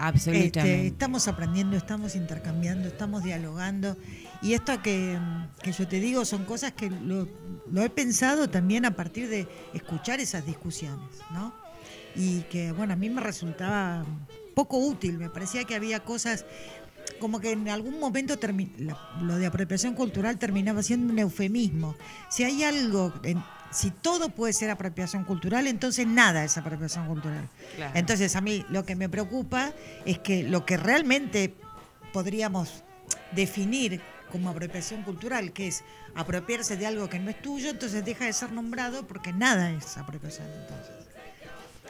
Absolutamente. Este, estamos aprendiendo, estamos intercambiando, estamos dialogando. Y esto que, que yo te digo son cosas que lo, lo he pensado también a partir de escuchar esas discusiones, ¿no? Y que, bueno, a mí me resultaba poco útil, me parecía que había cosas como que en algún momento lo de apropiación cultural terminaba siendo un eufemismo. Si hay algo, en- si todo puede ser apropiación cultural, entonces nada es apropiación cultural. Claro. Entonces a mí lo que me preocupa es que lo que realmente podríamos definir como apropiación cultural, que es apropiarse de algo que no es tuyo, entonces deja de ser nombrado porque nada es apropiación entonces.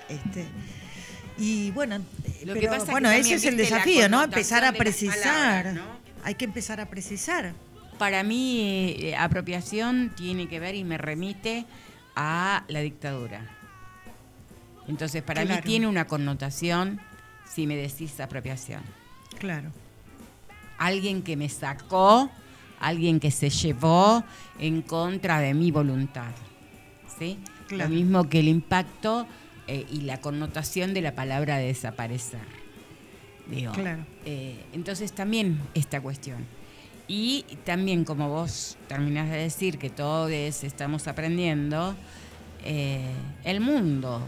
Este, y bueno, Lo que pasa bueno, ese es el desafío, ¿no? Empezar a precisar. palabras, ¿no? Hay que empezar a precisar. Para mí, eh, apropiación tiene que ver y me remite a la dictadura. Entonces, para Claro. mí tiene una connotación si me decís apropiación. Claro. Alguien que me sacó, alguien que se llevó en contra de mi voluntad. ¿Sí? Claro. Lo mismo que el impacto eh, y la connotación de la palabra desaparecer. Digo, Claro. eh, entonces también esta cuestión. Y también como vos terminás de decir que todos estamos aprendiendo, eh, el mundo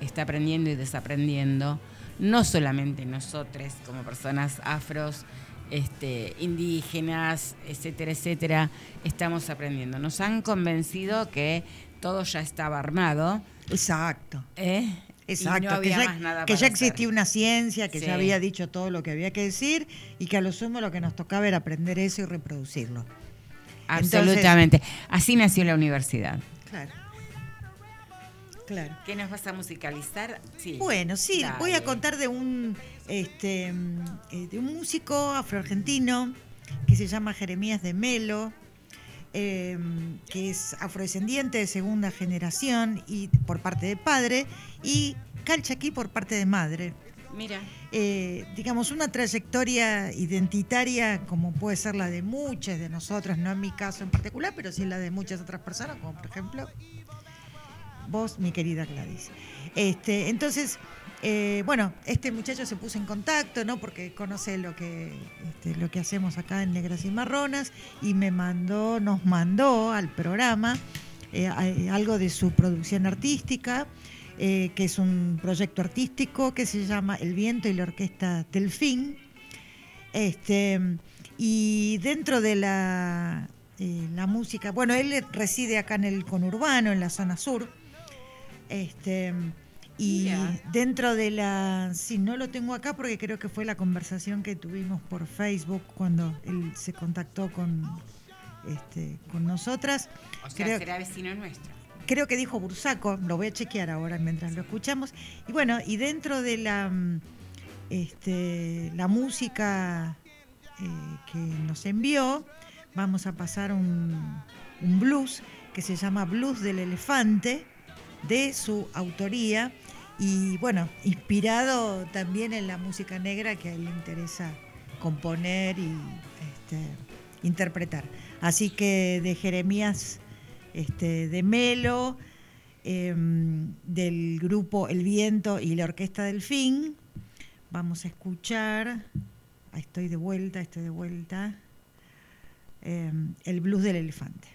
está aprendiendo y desaprendiendo, no solamente nosotros como personas afros, este, indígenas, etcétera, etcétera, estamos aprendiendo. Nos han convencido que todo ya estaba armado. Exacto. ¿eh? Y Exacto, que ya, más nada que para ya hacer. existía una ciencia, que Sí. ya había dicho todo lo que había que decir y que a lo sumo lo que nos tocaba era aprender eso y reproducirlo. Absolutamente. Así nació la universidad. Claro. Claro. ¿Qué nos vas a musicalizar? Sí. Bueno, sí, Dale. voy a contar de un, este, eh, de un músico afroargentino que se llama Jeremías de Melo, eh, que es afrodescendiente de segunda generación y por parte de padre y calchaquí por parte de madre. Mira. Eh, digamos, una trayectoria identitaria como puede ser la de muchas de nosotras, no en mi caso en particular, pero sí la de muchas otras personas, como por ejemplo vos, mi querida Gladys. Este, entonces, eh, bueno, este muchacho se puso en contacto, ¿no? Porque conoce lo que, este, lo que hacemos acá en Negras y Marronas y me mandó, nos mandó al programa eh, a- algo de su producción artística, eh, que es un proyecto artístico que se llama El Viento y la Orquesta Delfín. Este, y dentro de la, eh, la música, bueno, él reside acá en el conurbano, en la zona sur. Este, y dentro de la, sí, no lo tengo acá porque creo que fue la conversación que tuvimos por Facebook cuando él se contactó con, este, con nosotras. O sea, Creo- será vecino nuestro. creo que dijo Bursaco, lo voy a chequear ahora mientras lo escuchamos. Y bueno, y dentro de la, mm, este, la música eh, que nos envió, vamos a pasar un, un blues que se llama Blues del Elefante, de su autoría. Y bueno, inspirado también en la música negra que a él le interesa componer y este, interpretar. Así que de Jeremías este, de Melo, em, del grupo El Viento y la Orquesta del Fin. Vamos a escuchar, estoy de vuelta, estoy de vuelta, em, el blues del elefante.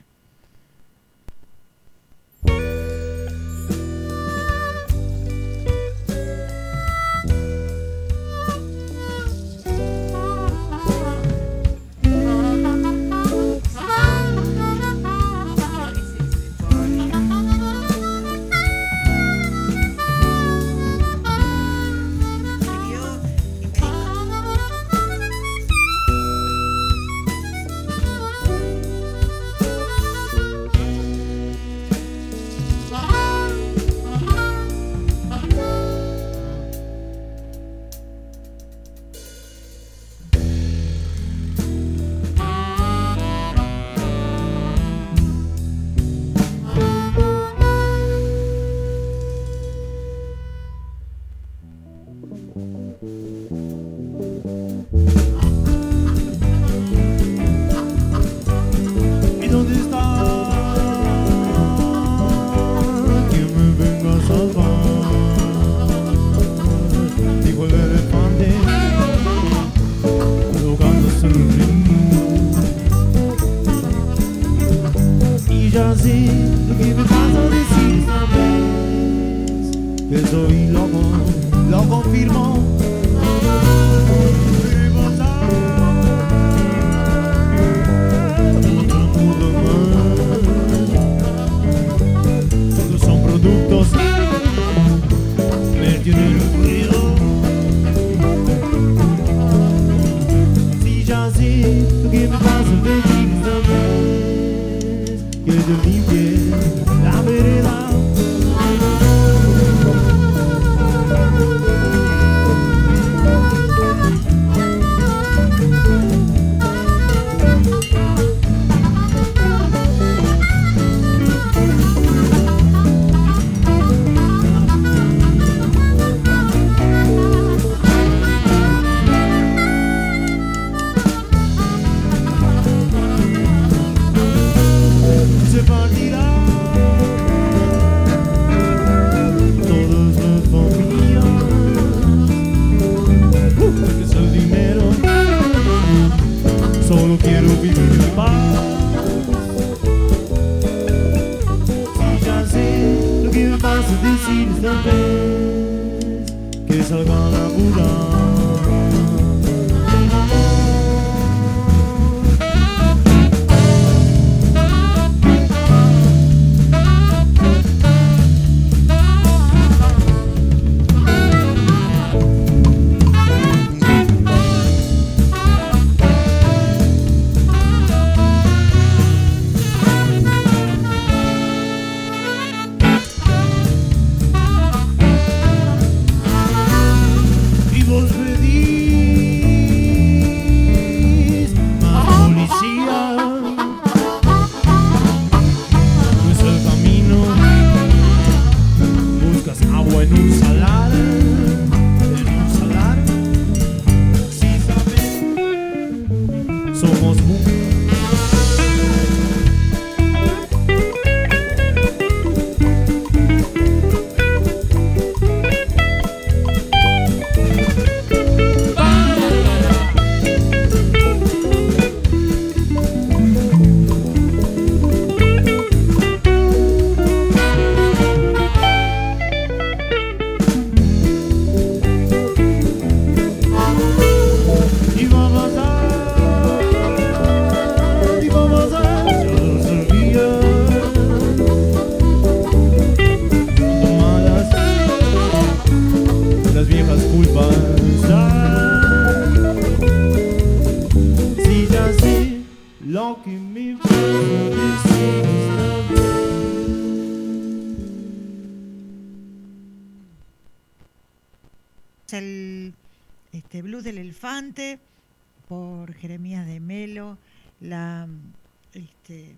Este,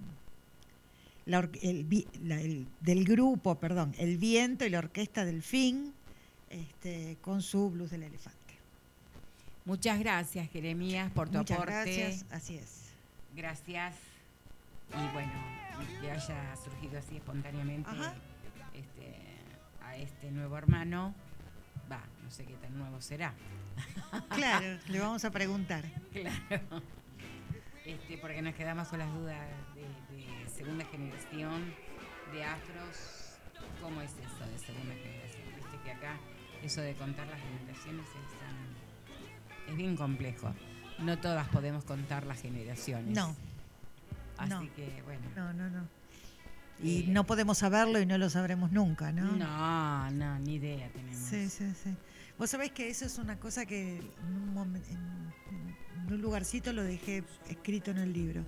la el la- el- del grupo, perdón, El Viento y la Orquesta del Fin, este, con su Blues del Elefante. Muchas gracias, Jeremías, por tu Muchas aporte. gracias, así es. Gracias. Y bueno, que haya surgido así espontáneamente este, a este nuevo hermano. Va, no sé qué tan nuevo será. Claro, le vamos a preguntar. Claro. Este, porque nos quedamos con las dudas de, de segunda generación, de afros. ¿Cómo es eso de segunda generación? Viste que acá eso de contar las generaciones es, tan- es bien complejo. No todas podemos contar las generaciones. No, Así no. que, bueno. no, no, no. Y Eh, no podemos saberlo y no lo sabremos nunca, ¿no? No, no, ni idea tenemos. Sí, sí, sí. Vos sabés que eso es una cosa que en un, en- un lugarcito lo dejé escrito en el libro,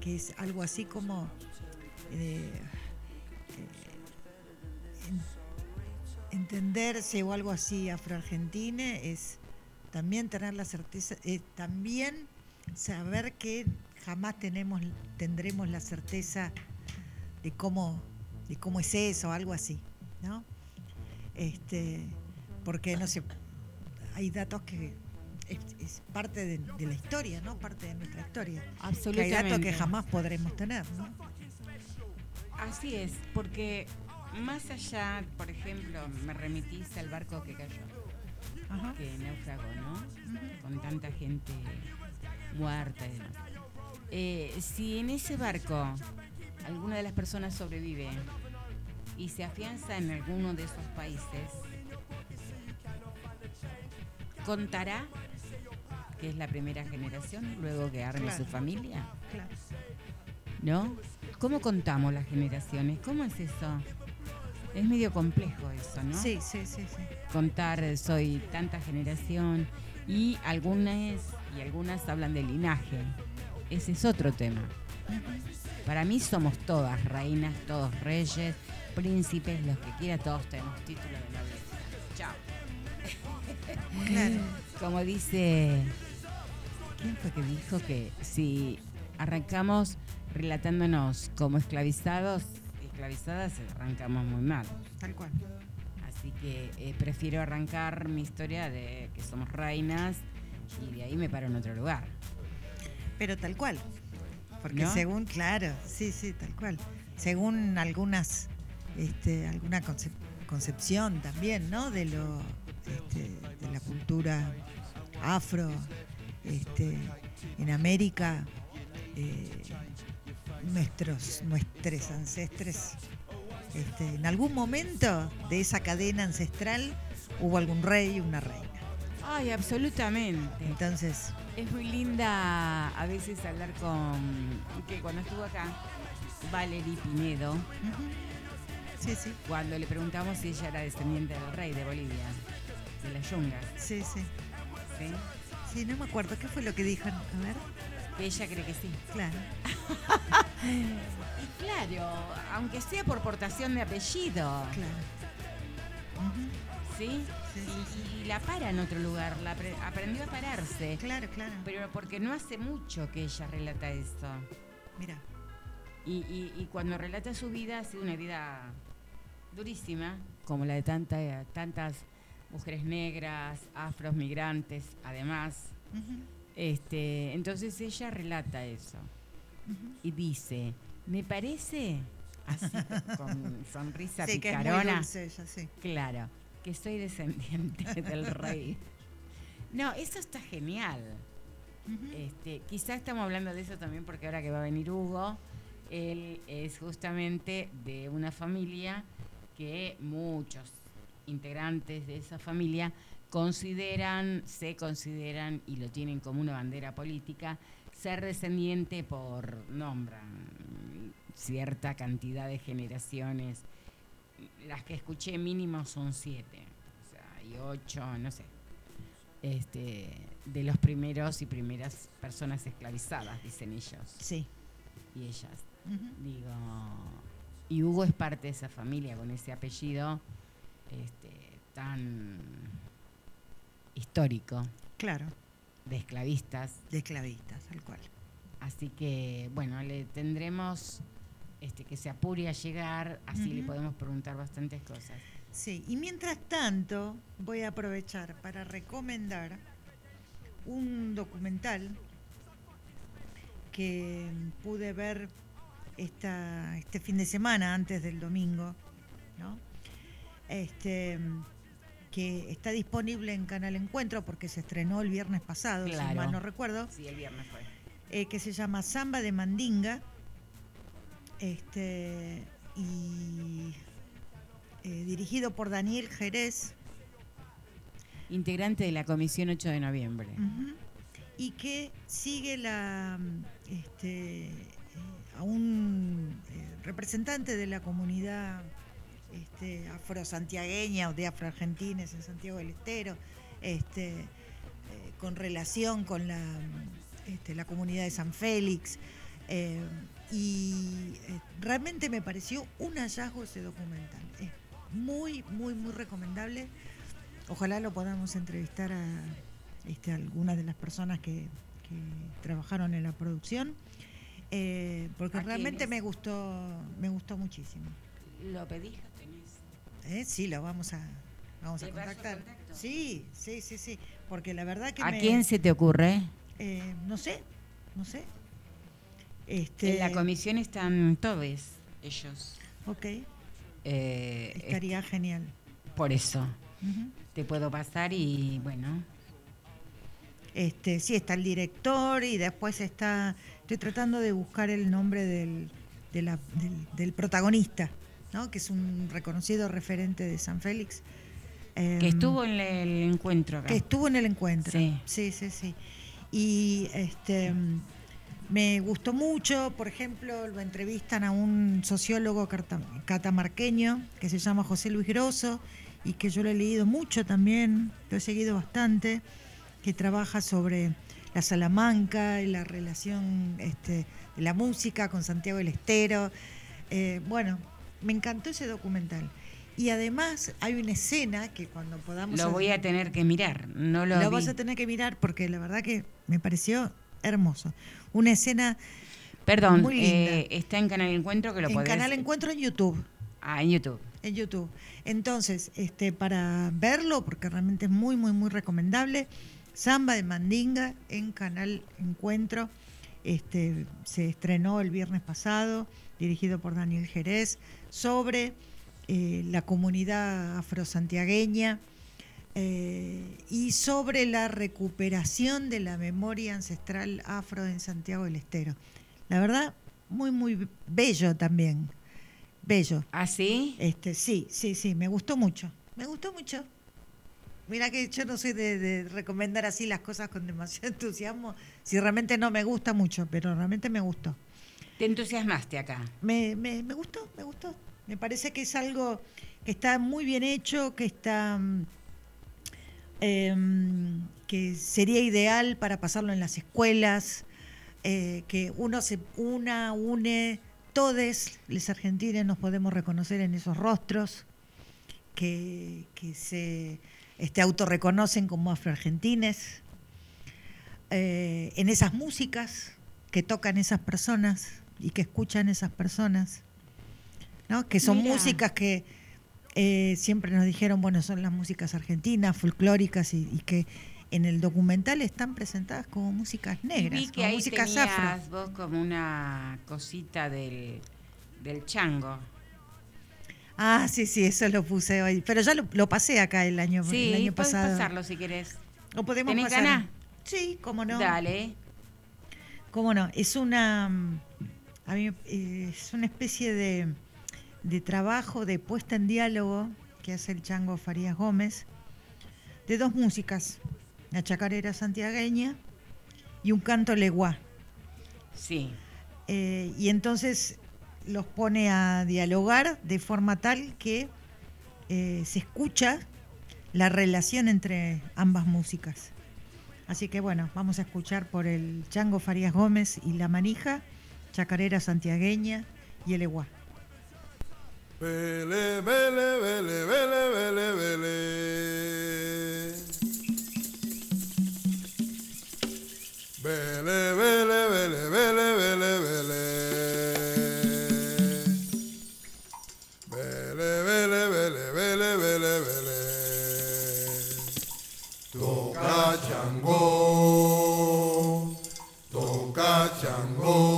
que es algo así como eh, eh, en- entenderse o algo así afroargentine es también tener la certeza, eh, también saber que jamás tenemos, tendremos la certeza de cómo, de cómo es eso, algo así, ¿no? Este, porque no sé, hay datos que es, es parte de, de la historia, ¿no? Parte de nuestra historia. Que hay Absolutamente. datos que jamás podremos tener, ¿no? Así es, porque más allá, por ejemplo, me remitís al barco que cayó, Ajá. que naufragó, ¿no? Con tanta gente muerta y demás. Eh, si en ese barco alguna de las personas sobrevive y se afianza en alguno de esos países, contará que es la primera generación luego que arme Claro. su familia. Claro. ¿no? ¿Cómo contamos las generaciones? ¿Cómo es eso? Es medio complejo eso, ¿no? Sí, sí, sí, sí. Contar eh, soy tanta generación y algunas y algunas hablan de linaje. Ese es otro tema. Para mí somos todas reinas, todos reyes, príncipes, los que quiera, todos tenemos título de nobleza. Claro. Como dice, ¿quién fue que dijo que si arrancamos relatándonos como esclavizados, esclavizadas, arrancamos muy mal? Tal cual. Así que eh, prefiero arrancar mi historia de que somos reinas y de ahí me paro en otro lugar. Pero tal cual. Porque ¿No? según, claro, sí, sí, tal cual. Según algunas, este, alguna concep- concepción también, ¿no? De lo, este, de la cultura afro, este, en América eh, nuestros, nuestros ancestres, este, en algún momento de esa cadena ancestral hubo algún rey, una reina. Ay, absolutamente. Entonces, Es muy linda a veces hablar con. que cuando estuvo acá, Valerie Pinedo, sí, sí, cuando le preguntamos si ella era descendiente del rey de Bolivia, de las yungas, sí, sí. ¿sí? Sí, no me acuerdo, ¿qué fue lo que dijo? A ver, Que ella cree que sí. claro. Y claro, aunque sea por portación de apellido, Claro. ¿sí? Sí, sí, Y, y la para en otro lugar, la apre- aprendió a pararse. Claro, claro. Pero porque no hace mucho que ella relata esto. Mira, Y, y- y cuando relata su vida, ha sido una vida durísima, como la de tanta- tantas mujeres negras, afros, migrantes, además. Este, entonces ella relata eso y dice, me parece, así con sonrisa sí, que es muy picarona, dulce ella, sí. claro, que soy descendiente del rey. No, eso está genial. Este, quizá estamos hablando de eso también porque ahora que va a venir Hugo, él es justamente de una familia que muchos integrantes de esa familia consideran, se consideran y lo tienen como una bandera política, ser descendiente por, nombran cierta cantidad de generaciones. Las que escuché mínimo son siete, o sea, y ocho, no sé este, de los primeros y primeras personas esclavizadas, dicen ellos Sí. y ellas. Digo, y Hugo es parte de esa familia con ese apellido este, tan histórico Claro, de esclavistas. de esclavistas, tal cual. Así que, bueno, le tendremos este, que se apure a llegar, así le podemos preguntar bastantes cosas. Sí, y mientras tanto voy a aprovechar para recomendar un documental que pude ver esta, este fin de semana, antes del domingo, ¿no? Este, que está disponible en Canal Encuentro porque se estrenó el viernes pasado, si mal no recuerdo. Sí, el viernes fue. eh, que se llama Samba de Mandinga. Este, y eh, dirigido por Daniel Jerez. Integrante de la Comisión 8 de noviembre. Y que sigue la, este, eh, a un representante de la comunidad este, afro-santiagueña o de afro-argentines en Santiago del Estero, este, eh, con relación con la, este, la comunidad de San Félix. eh, y eh, realmente me pareció un hallazgo ese documental. Es muy, muy, muy recomendable. Ojalá lo podamos entrevistar a este, algunas de las personas que, que trabajaron en la producción, eh, porque ¿A realmente me gustó, me gustó muchísimo. ¿Lo pedís? ¿Eh? Sí, lo vamos a, vamos a ¿Le paso contactar. Sí, sí, sí, sí, porque la verdad que ¿A me- quién se te ocurre? eh, no sé, no sé. Este, En la comisión están todos ellos. Ok, Eh, estaría genial. por eso. Te puedo pasar y bueno. Este, sí, está el director y después está. Estoy tratando de buscar el nombre del, de la- del, del protagonista, ¿no? que es un reconocido referente de San Félix. Que Em, estuvo en el encuentro acá. que estuvo en el encuentro. Sí. sí, sí. sí. Y este me gustó mucho, por ejemplo, lo entrevistan a un sociólogo catamarqueño que se llama José Luis Grosso y que yo lo he leído mucho también, lo he seguido bastante, que trabaja sobre la Salamanca y la relación este, de la música con Santiago del Estero. Eh, bueno, me encantó ese documental. Y además hay una escena que cuando podamos... Lo voy a tener que mirar. No lo, Lo vi. vas a tener que mirar porque la verdad que me pareció hermoso. Una escena Perdón, muy linda. eh, está en Canal Encuentro que lo en podés... Canal Encuentro en YouTube. Ah, en YouTube. En YouTube. Entonces, este, para verlo, porque realmente es muy, muy, muy recomendable, Samba de Mandinga en Canal Encuentro. Este, se estrenó el viernes pasado, dirigido por Daniel Jerez, sobre eh, la comunidad afrosantiagueña eh, y sobre la recuperación de la memoria ancestral afro en Santiago del Estero. La verdad, muy, muy bello también. Bello. ¿Ah, sí? Este, sí, sí, sí, me gustó mucho. Me gustó mucho. Mira que yo no soy de, de recomendar así las cosas con demasiado entusiasmo, si realmente no me gusta mucho, pero realmente me gustó. Te entusiasmaste acá. Me, me, me gustó, me gustó. Me parece que es algo que está muy bien hecho, que está mm, em, que sería ideal para pasarlo en las escuelas, eh, que uno se una, une, todos los argentinos nos podemos reconocer en esos rostros, que, se este, autorreconocen como afroargentines, eh, en esas músicas que tocan esas personas y que escuchan esas personas, ¿no? que son Mira. músicas que eh, siempre nos dijeron, bueno, son las músicas argentinas, folclóricas, y, y que en el documental están presentadas como músicas negras, Vi que como ahí músicas afro. vos como una cosita del, del chango. Ah, sí, sí, eso lo puse hoy. Pero ya lo, lo pasé acá el año, Sí, el año pasado. pasarlo si querés. ¿O podemos ¿Tenés pasar? ganas? Sí, cómo no. Dale. ¿Cómo no? Es una, a mí, eh, es una especie de, de trabajo de puesta en diálogo que hace el Chango Farías Gómez de dos músicas, la chacarera santiagueña y un canto leguá. Sí. Eh, y entonces los pone a dialogar de forma tal que eh, se escucha la relación entre ambas músicas. Así que bueno, vamos a escuchar por el Chango Farías Gómez y La Manija, Chacarera Santiagueña y el Eguá. Vele, vele, vele, vele, vele, vele. Vele, vele, vele, vele, vele, vele. Vele, vele, vele, vele, vele, vele. Toca chango, toca chango.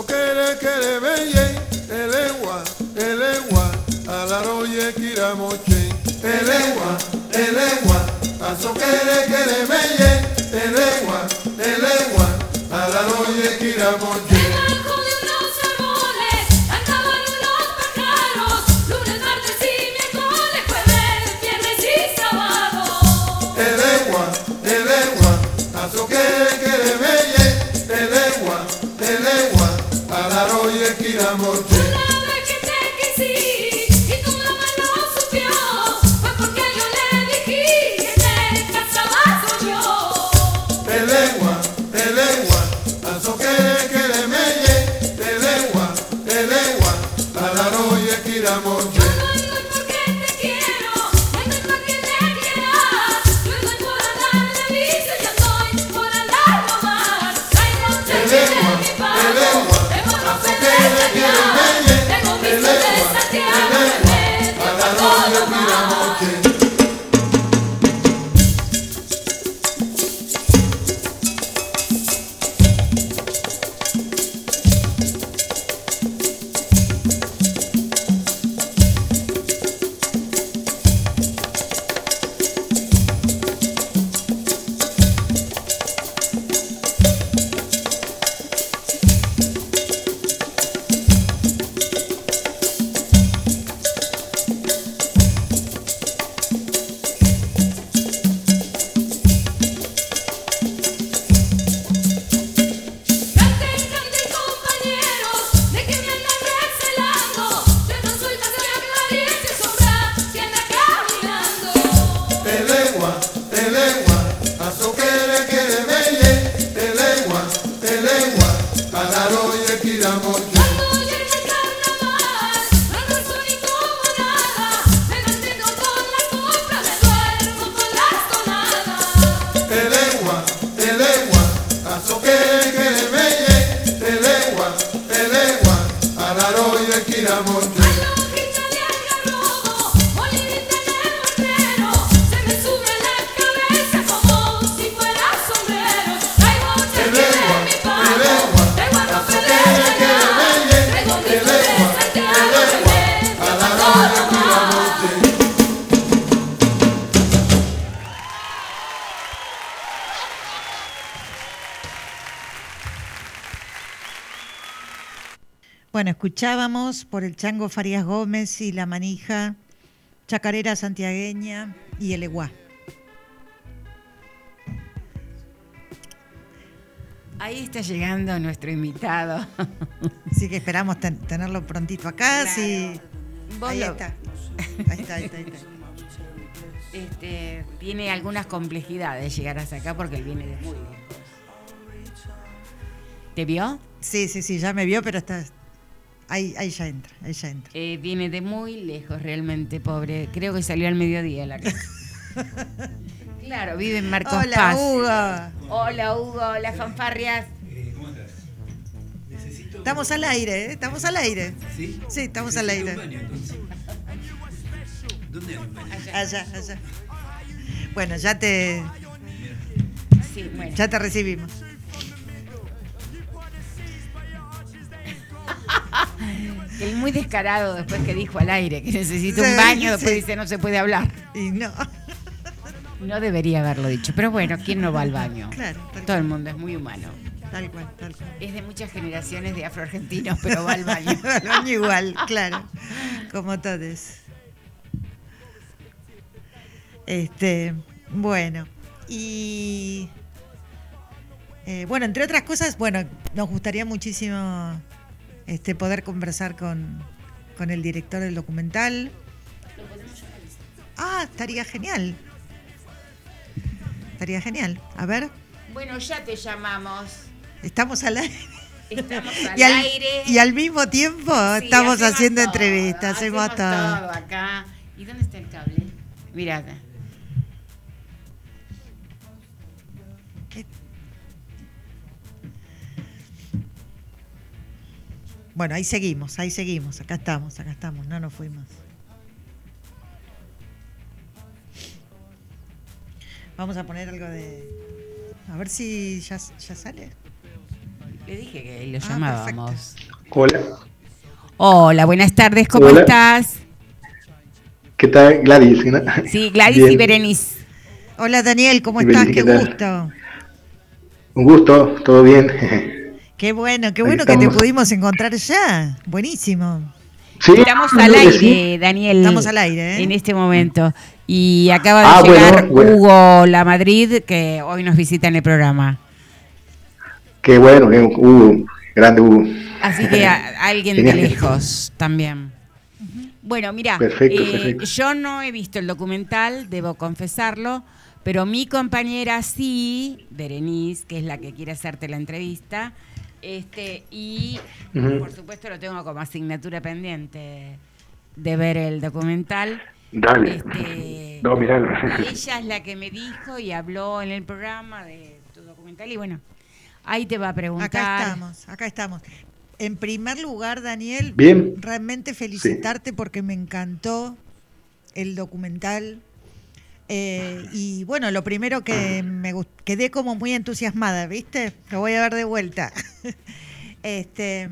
Aso kere beye, elewa, elewa, alaroye kiramoche. Elewa, elewa, aso kere kere beye, escuchábamos por el Chango Farías Gómez y la manija Chacarera Santiagueña y el Eguá. Ahí está llegando nuestro invitado. Así que esperamos ten- tenerlo prontito acá. Claro. sí. Ahí lo- está. Ahí está, ahí está, ahí está. Este, tiene algunas complejidades llegar hasta acá porque él viene de muy lejos. ¿Te vio? Sí, sí, sí, ya me vio, pero está. Ahí, ahí ya entra, ahí ya entra. Eh, viene de muy lejos realmente, pobre. Creo que salió al mediodía la casa. claro, vive en Marcos Hola, Paz. Hugo. Hola, Hugo. Las fanfarrias. Estamos al aire, ¿eh? Estamos al aire. ¿Sí? Sí, estamos al aire. Necesito un baño, entonces. ¿Dónde hay un baño? Allá, allá. Bueno, ya te, Sí, bueno. ya te recibimos. Muy descarado después que dijo al aire que necesita un baño, después dice no se puede hablar. Y no. No debería haberlo dicho, pero bueno, ¿quién no va al baño? Claro, Todo el mundo es muy humano. Tal cual, tal cual. Es de muchas generaciones de afroargentinos, pero va al baño. Al baño igual, claro. Como todos. Este, bueno. Y eh, bueno, entre otras cosas, bueno, nos gustaría muchísimo este poder conversar con, con el director del documental. Ah, estaría genial. Estaría genial. A ver, Bueno, ya te llamamos. estamos al aire. Estamos al Y al, aire. y al mismo tiempo Sí, estamos hacemos haciendo todo, entrevistas, hacemos, todo. acá. ¿Y dónde está el cable? Mirá acá. Bueno, ahí seguimos, ahí seguimos, acá estamos, acá estamos, no nos fuimos. Vamos a poner algo de... A ver si ya, ya sale. Le dije que lo Ah, llamábamos. Hola, Hola, buenas tardes, ¿cómo Hola. estás? ¿qué tal Gladys? ¿no? Sí, Gladys y. Berenice. Hola Daniel, ¿cómo estás? Qué ¿qué gusto. Un gusto, todo bien. Qué bueno, qué bueno que te pudimos encontrar ya. Buenísimo. Sí, Estamos al aire, sí. Daniel. Estamos al aire, ¿eh? En este momento. Y acaba de Ah, llegar bueno. Hugo La Madrid, que hoy nos visita en el programa. Qué bueno, qué, Hugo, grande Hugo. Así que a- alguien de lejos también. Bueno, mira, Perfecto, perfecto. yo no he visto el documental, debo confesarlo, pero mi compañera sí, Berenice, que es la que quiere hacerte la entrevista, este, y por supuesto lo tengo como asignatura pendiente de ver el documental. Dale. Este, No, ella es la que me dijo y habló en el programa de tu documental y bueno, ahí te va a preguntar. Acá estamos, acá estamos. En primer lugar, Daniel, Bien. realmente felicitarte porque me encantó el documental. Eh, y bueno, lo primero que me quedé como muy entusiasmada, ¿viste? Lo voy a ver de vuelta. este,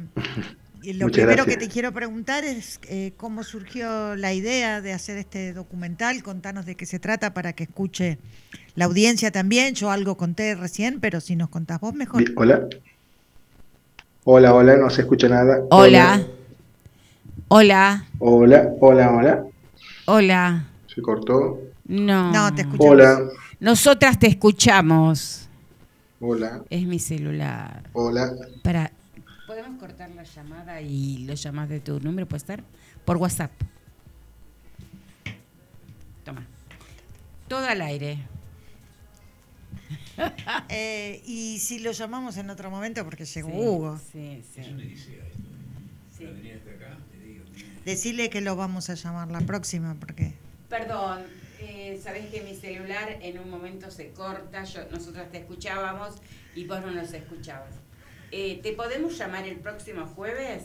y lo Muchas primero que te quiero preguntar es eh, cómo surgió la idea de hacer este documental. Contanos de qué se trata para que escuche la audiencia también. Yo algo conté recién, pero si nos contás vos mejor. Bien, Hola. Hola, hola, no se escucha nada. Hola. Hola. Hola, hola, hola. Hola. Se cortó. No. No, te escuchamos. Hola, Nosotras te escuchamos. hola, Es mi celular. hola. Para. ¿Podemos cortar la llamada y lo llamas de tu número? ¿Puede estar? Por WhatsApp. Toma. Todo al aire. Eh, y si lo llamamos en otro momento porque llegó Sí, Hugo, Sí, sí. decirle que lo vamos a llamar la próxima porque Perdón. Eh, Sabes que mi celular en un momento se corta, yo, nosotros te escuchábamos y vos no nos escuchabas. Eh, ¿Te podemos llamar el próximo jueves?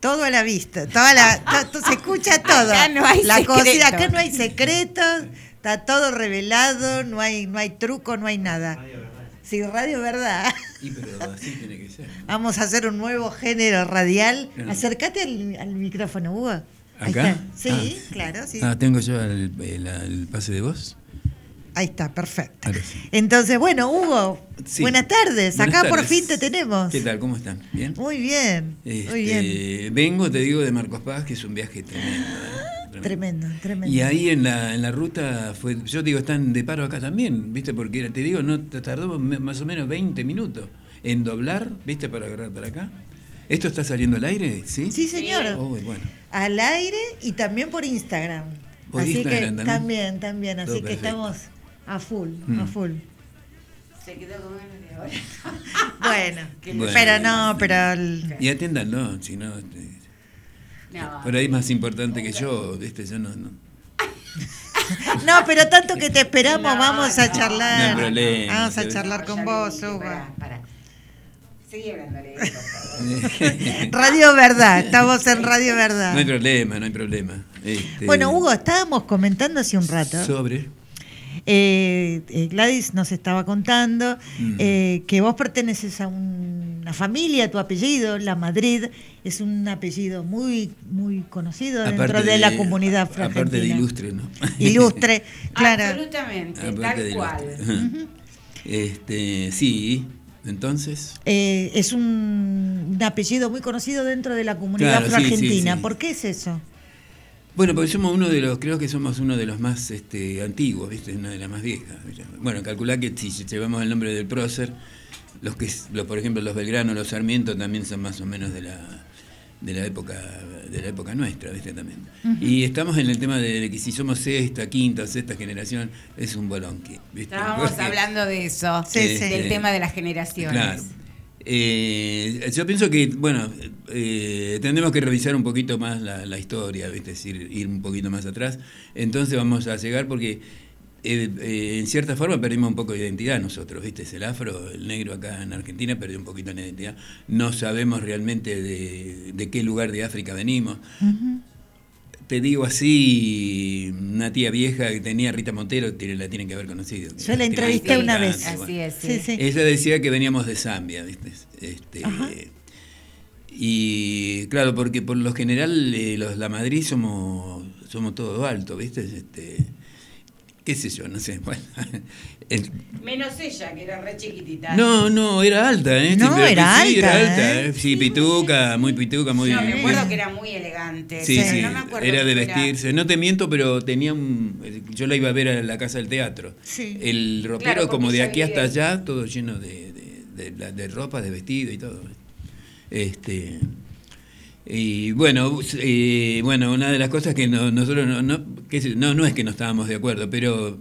Todo a la vista, toda la, to- to- se escucha todo. Acá no hay la secreto. cocina, acá no hay secretos, está todo revelado, no hay, no hay truco, no hay nada. Sí, radio verdad. Y pero así tiene que ser. Vamos a hacer un nuevo género radial. Acércate al, al micrófono, Hugo. ¿Acá? Sí, Ah. claro, sí. Ah, tengo yo el, el- el pase de voz. Ahí está, perfecto. Sí. Entonces, bueno, Hugo, Sí. buenas tardes. Buenas Acá por fin te tenemos. ¿Qué tal? ¿Cómo están? ¿Bien? Muy bien, muy Este, bien. Vengo, te digo, de Marcos Paz, que es un viaje tremendo. ¿eh? Tremendo, tremendo. Y ahí en la, en la ruta fue, yo digo, están de paro acá también, ¿viste? Porque te digo, no te tardó más o menos 20 minutos en doblar, ¿viste? Para agarrar para acá. ¿Esto está saliendo al aire? Sí. Sí, señor. Oh, bueno. Al aire y también por Instagram. Por así Instagram que también. también, también. Así Todo que perfecto. estamos a full, Mm. a full. Se quedó con ganas de ahora. Bueno, pero no, pero el- Y atiéndanlo, si no. este, No. Por ahí es más importante que yo, ¿viste? Yo no. no. no, pero tanto que te esperamos, No, vamos a no, charlar. no hay problema, vamos a charlar con vos, Hugo. pará. Radio Verdad, estamos en Radio Verdad. No hay problema, no hay problema. Este, Bueno, Hugo, estábamos comentando hace un rato. Sobre. Eh, eh, Gladys nos estaba contando Mm. eh, que vos perteneces a un- una familia, tu apellido, La Madrid, es un apellido muy muy conocido dentro de, la comunidad Aparte de ilustre, ¿no? Ilustre, claro. Absolutamente, Aparte tal cual. ilustre. Este, sí, entonces. Eh, es un, un apellido muy conocido dentro de la comunidad Claro, sí, sí. ¿Por qué es eso? Bueno, porque somos uno de los, creo que somos uno de los más este, antiguos, ¿viste? Una de las más viejas. Bueno, calculá que si llevamos el nombre del prócer, los que, los, por ejemplo, los Belgrano, los Sarmiento también son más o menos de la de la época de la época nuestra, ¿viste? También. Y estamos en el tema de que si somos sexta, quinta, sexta generación, es un bolonqui, ¿viste? Estábamos Porque- hablando de eso, Sí, sí. del tema de las generaciones. Claro. Eh, yo pienso que, bueno, eh, tendremos que revisar un poquito más la, la historia, ¿viste? es decir, ir un poquito más atrás. Entonces vamos a llegar porque, eh, eh, en cierta forma, perdimos un poco de identidad nosotros, ¿viste? El afro, el negro acá en Argentina perdió un poquito de identidad. No sabemos realmente de, de qué lugar de África venimos. Te digo así, una tía vieja que tenía Rita Montero, la tienen que haber conocido. Yo la entrevisté una vez. bastante, Así bueno. es, Sí, sí. Ella decía que veníamos de Zambia, ¿viste? Este, y claro, porque por lo general eh, los la Madrid somos somos todo alto, ¿viste? Este, qué sé yo, no sé. bueno, el- Menos ella, que era re chiquitita. no, no, era alta, ¿eh? No, era sí, era alta, ¿eh? Sí, pituca, muy pituca, muy... No, me acuerdo que era muy elegante. Sí, pero sí, no me acuerdo era de vestirse. No te miento, pero tenía un... Yo la iba a ver a la casa del teatro. Sí. El ropero Claro, como de aquí hasta allá, todo lleno de, de, de de ropa, de vestido y todo. Este... Y bueno, eh, bueno, una de las cosas que no- nosotros no, no, sé, no, no es que no estábamos de acuerdo, pero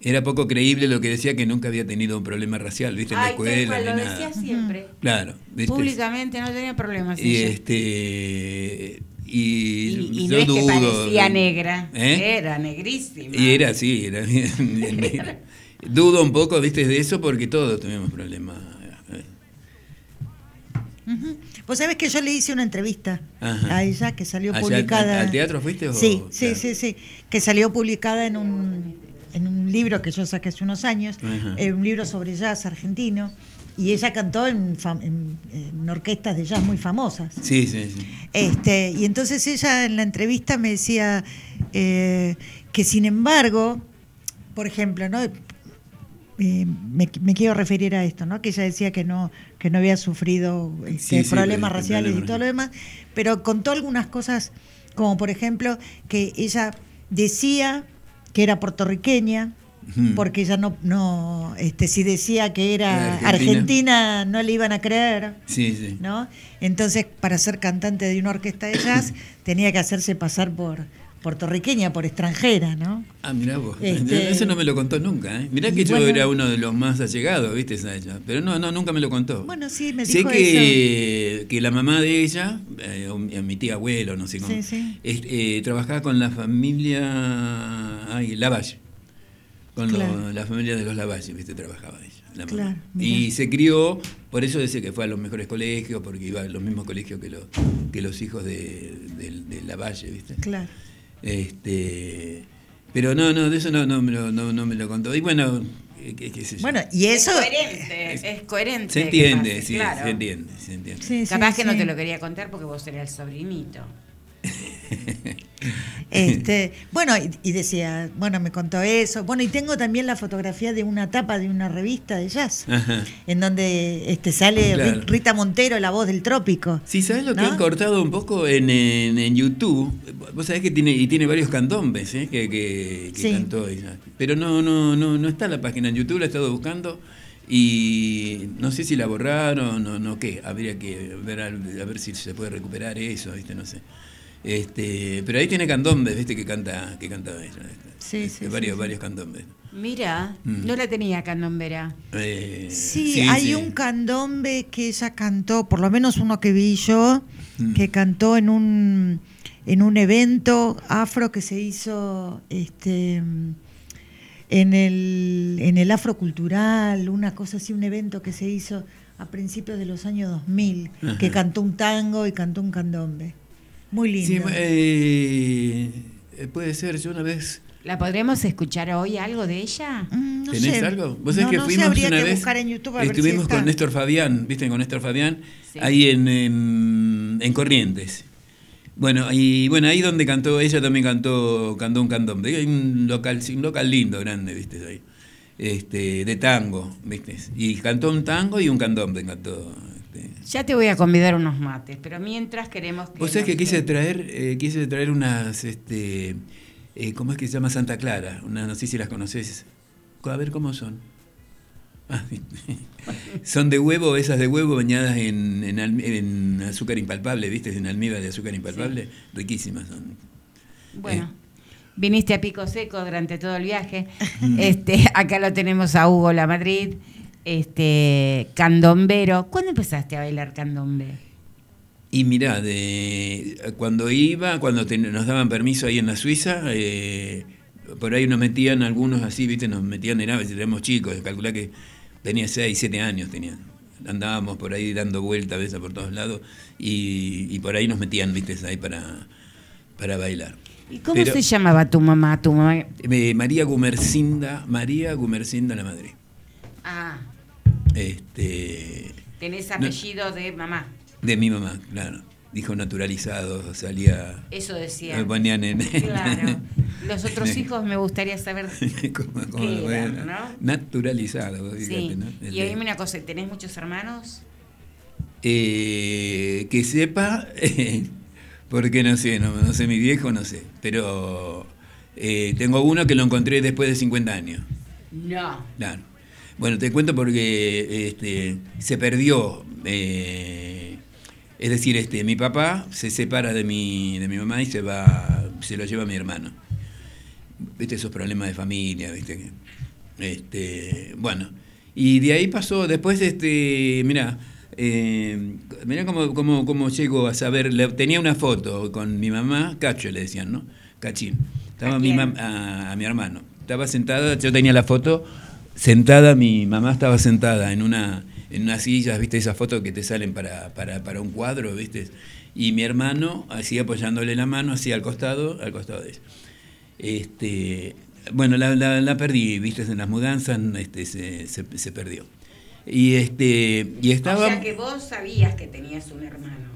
era poco creíble lo que decía que nunca había tenido un problema racial, ¿viste? En la Ay, escuela, cual, ni lo nada. decía siempre. Claro, ¿viste? Públicamente no tenía problemas. Y ella. este y, y, y no yo es que dudo, parecía negra, ¿eh? era negrísima. Y era así, era bien. Dudo un poco, viste, de eso porque todos tuvimos problemas. Ujú. Vos sabés que yo le hice una entrevista Ajá. a ella que salió Allá, publicada. al- teatro fuiste o- Sí, sí, claro. sí, sí. Que salió publicada en un, en un libro que yo saqué hace unos años, eh, un libro sobre jazz argentino. Y ella cantó en- en orquestas de jazz muy famosas. Sí, sí, sí. Este, y entonces ella en la entrevista me decía eh, que sin embargo, por ejemplo, ¿no? Eh, me, me quiero referir a esto, ¿no? Que ella decía que no, que no había sufrido este, sí, problemas raciales y todo lo demás, pero contó algunas cosas, como por ejemplo, que ella decía que era puertorriqueña, porque ella no, no este, si decía que era Era argentina, no le iban a creer. Sí, sí. ¿no? Entonces, para ser cantante de una orquesta de jazz, tenía que hacerse pasar por, puertorriqueña por extranjera, ¿no? Ah, mirá vos. Este- Eso no me lo contó nunca, ¿eh? Mirá que yo era uno de los más allegados, ¿viste? A ella. Pero no, no, nunca me lo contó. Bueno, sí, me sé dijo que, que la mamá de ella, eh, mi tía abuelo, no sé cómo, Sí, eh, trabajaba con la familia ay, Lavalle. Con la familia de los Lavalle, ¿viste? Trabajaba ella. La mamá. Claro, y se crió, por eso dice que fue a los mejores colegios, porque iba a los mismos colegios que, los que los hijos de, de, de Lavalle, ¿viste? Claro. Este, pero no, no, de eso no, no, me, lo, no, no me lo contó. Y bueno, eh, qué, qué sé yo. Bueno, y eso... Es coherente, es coherente. se que entiende, pase, sí, claro. se entiende, se entiende. Sí, sí, Capaz que no sí. te lo quería contar porque vos eras el sobrinito. Este, bueno, y, y decía, bueno, me contó eso. Bueno, y tengo también la fotografía de una tapa de una revista de jazz, Ajá. en donde este, sale Claro. Rita Montero, la voz del trópico. Sí, ¿sabes lo que ¿No? han cortado un poco en, en, en YouTube? Vos sabés que tiene, y tiene varios candombes ¿eh? que, que, que Sí. cantó ella. Pero no, no, no, no está la página en YouTube, la he estado buscando. Y no sé si la borraron o no qué. Habría que ver a ver si se puede recuperar eso, ¿viste? No sé. Este, pero ahí tiene candombes, ¿viste? Que canta, que canta ella. ¿viste? Sí, Este, sí, varios, sí, sí. varios candombes. Mira, Mm. no la tenía Candombera. Eh, Sí, hay sí. un candombe que ella cantó, por lo menos uno que vi yo, Mm. que cantó en un en un evento afro que se hizo este en el en el afrocultural, una cosa así, un evento que se hizo a principios de los años 2000, que Ajá. cantó un tango y cantó un candombe. Muy lindo. Sí, eh, eh, puede ser, yo una vez... ¿La podremos escuchar hoy algo de ella? Mm, no ¿Tenés sé. algo? Vos sabés No, que no fuimos una que vez. buscar en YouTube a ver si estuvimos con Néstor Fabián, ¿viste? Con Néstor Fabián, Sí. ahí en, en, en Corrientes. Bueno, y bueno, ahí donde cantó, ella también cantó, cantó un cantón. Hay un local, un local lindo, grande, ¿viste? Ahí. Este, de tango, ¿viste? Y cantó un tango y un candombe cantó. Este. Ya te voy a convidar unos mates, pero mientras queremos que... Vos sabés que quise traer, eh, quise traer unas, este, eh, ¿cómo es que se llama Santa Clara? Una, no sé si las conoces. A ver cómo son. Ah, son de huevo, esas de huevo bañadas en, en, alm- en azúcar impalpable, ¿viste? En almíbar de azúcar impalpable. Riquísimas son. Bueno, Eh. viniste a Pico Seco durante todo el viaje. Mm. este, acá lo tenemos a Hugo La Madrid, este, candombero. ¿Cuándo empezaste a bailar candombe? Y mirá, de, cuando iba, cuando nos daban permiso ahí en la Suiza, eh, por ahí nos metían algunos así, ¿viste? Nos metían, era, éramos chicos, calculá que tenía 6, 7 años, tenían. Andábamos por ahí dando vueltas a veces por todos lados y, y por ahí nos metían, ¿viste? Ahí para, para bailar. ¿Y cómo Pero- se llamaba tu mamá? Tu mamá? Eh, María Gumercinda, María Gumercinda la madre. Ah, Este, tenés No. apellido de mamá. de mi mamá, claro. Dijo naturalizado, salía. Eso decía. Me ponían en. Claro. Los otros hijos me gustaría saber como, como, qué eran, ¿no? Naturalizado, Sí. fíjate, ¿no? Y oíme una cosa, ¿tenés muchos hermanos? eh, que sepa, porque no sé, no, no sé mi viejo, no sé. Pero eh, tengo uno que lo encontré después de 50 años. No. Claro. Bueno, te cuento porque este, se perdió. eh, es decir, este, mi papá se separa de mi, de mi mamá y se va, se lo lleva a mi hermano. Viste esos problemas de familia, viste. Este, bueno. Y de ahí pasó, después, este, mira, eh, mira cómo, cómo, cómo llego a saber. le- tenía una foto con mi mamá, Cacho le decían, ¿no? Cachín. Estaba ¿A mi mam- a, a mi hermano. Estaba sentada, yo tenía la foto, sentada, mi mamá estaba sentada en una, en una silla, ¿viste? Esas fotos que te salen para, para, para un cuadro, ¿viste? Y mi hermano, así apoyándole la mano, así al costado, al costado de ella. Este, bueno, la, la, la perdí, ¿viste? En las mudanzas este, se, se, se perdió. Y, este, y estaba... O sea que vos sabías que tenías un hermano.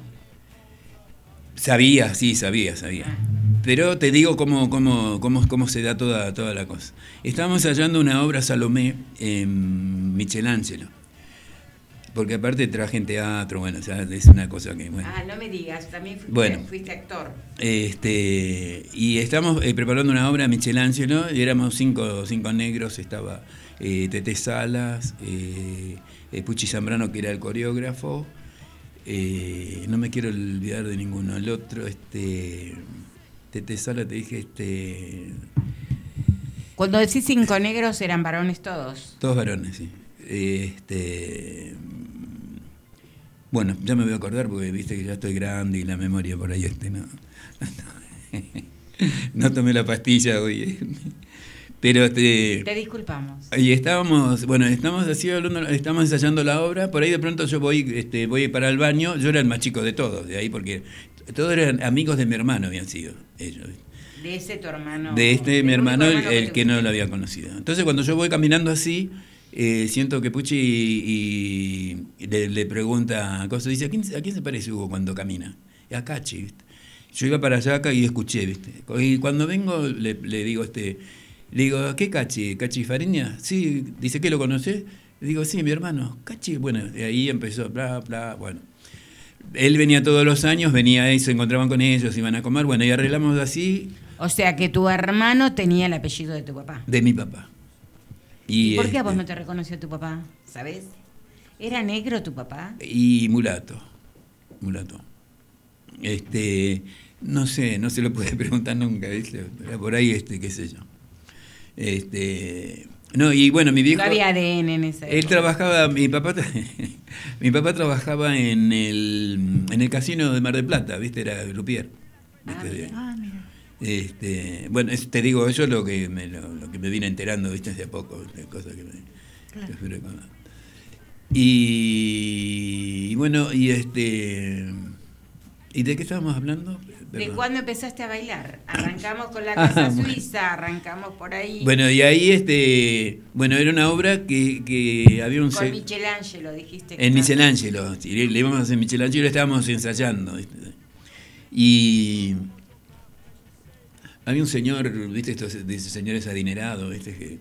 Sabía, sí, sabía, sabía. Pero te digo cómo, cómo, cómo, cómo se da toda, toda la cosa. Estábamos hallando una obra Salomé en Michelangelo. Porque aparte traje en teatro, bueno, o sea, es una cosa que, bueno. Ah, no me digas, también fuiste, Bueno. fuiste actor. Este, y estamos eh, preparando una obra Michelangelo y éramos cinco, cinco negros, estaba eh, Tete Salas, eh, eh, Puchi Zambrano que era el coreógrafo, eh, no me quiero olvidar de ninguno, el otro, este, Tete Sala, te dije, este, Cuando decís cinco negros eran varones todos. todos varones, sí. Este, bueno, ya me voy a acordar porque viste que ya estoy grande y la memoria por ahí este no. No tomé la pastilla hoy. Pero este, Te disculpamos. Y estábamos, bueno, estamos así hablando, estamos ensayando la obra, por ahí de pronto yo voy, este, voy para el baño, yo era el más chico de todos, de ahí porque todos eran amigos de mi hermano habían sido, ellos. De ese tu hermano. De este mi hermano, el, que no lo había conocido. Entonces cuando yo voy caminando así, eh, siento que Puchi y, y le, le pregunta cosas, dice, ¿a quién, ¿a quién se parece Hugo cuando camina? A Cachi, ¿viste? Yo iba para allá acá y escuché, ¿viste? Y cuando vengo le, le digo, este, le digo, ¿qué Cachi? ¿Cachi Fariña? Sí, dice, ¿qué lo conoces? Digo, sí, mi hermano. Cachi, bueno, de ahí empezó, bla, bla, bueno. Él venía todos los años, venía ahí, se encontraban con ellos, iban a comer, bueno, y arreglamos así O sea que tu hermano tenía el apellido de tu papá. de mi papá. ¿Y, por qué a vos no te reconoció tu papá? ¿Sabes? ¿Era negro tu papá? Y mulato, mulato. Este, no sé, no se lo puede preguntar nunca, ¿viste? Por ahí, este, qué sé yo. Este, no, y bueno, mi viejo... No había ADN en esa Él trabajaba, mi papá, mi papá trabajaba en el, en el casino de Mar del Plata, ¿viste? Era Grupier. ¿viste? Ah, mira. Este, bueno, es- te digo, eso es lo que me, lo, lo que me vine enterando, ¿viste? Hace poco, cosas que me... Claro. que. Y, y bueno, y este... ¿Y de qué estábamos hablando? ¿De cuándo empezaste a bailar? Arrancamos con la Ah, casa bueno. suiza, arrancamos por ahí. Bueno, y ahí, este, bueno, era una obra que, que había un... con Michelangelo, dijiste. que En. Michelangelo, sí, le, íbamos a hacer Michelangelo estábamos ensayando. Y había un señor, ¿viste? Estos de esos señores adinerados, ¿viste? Que,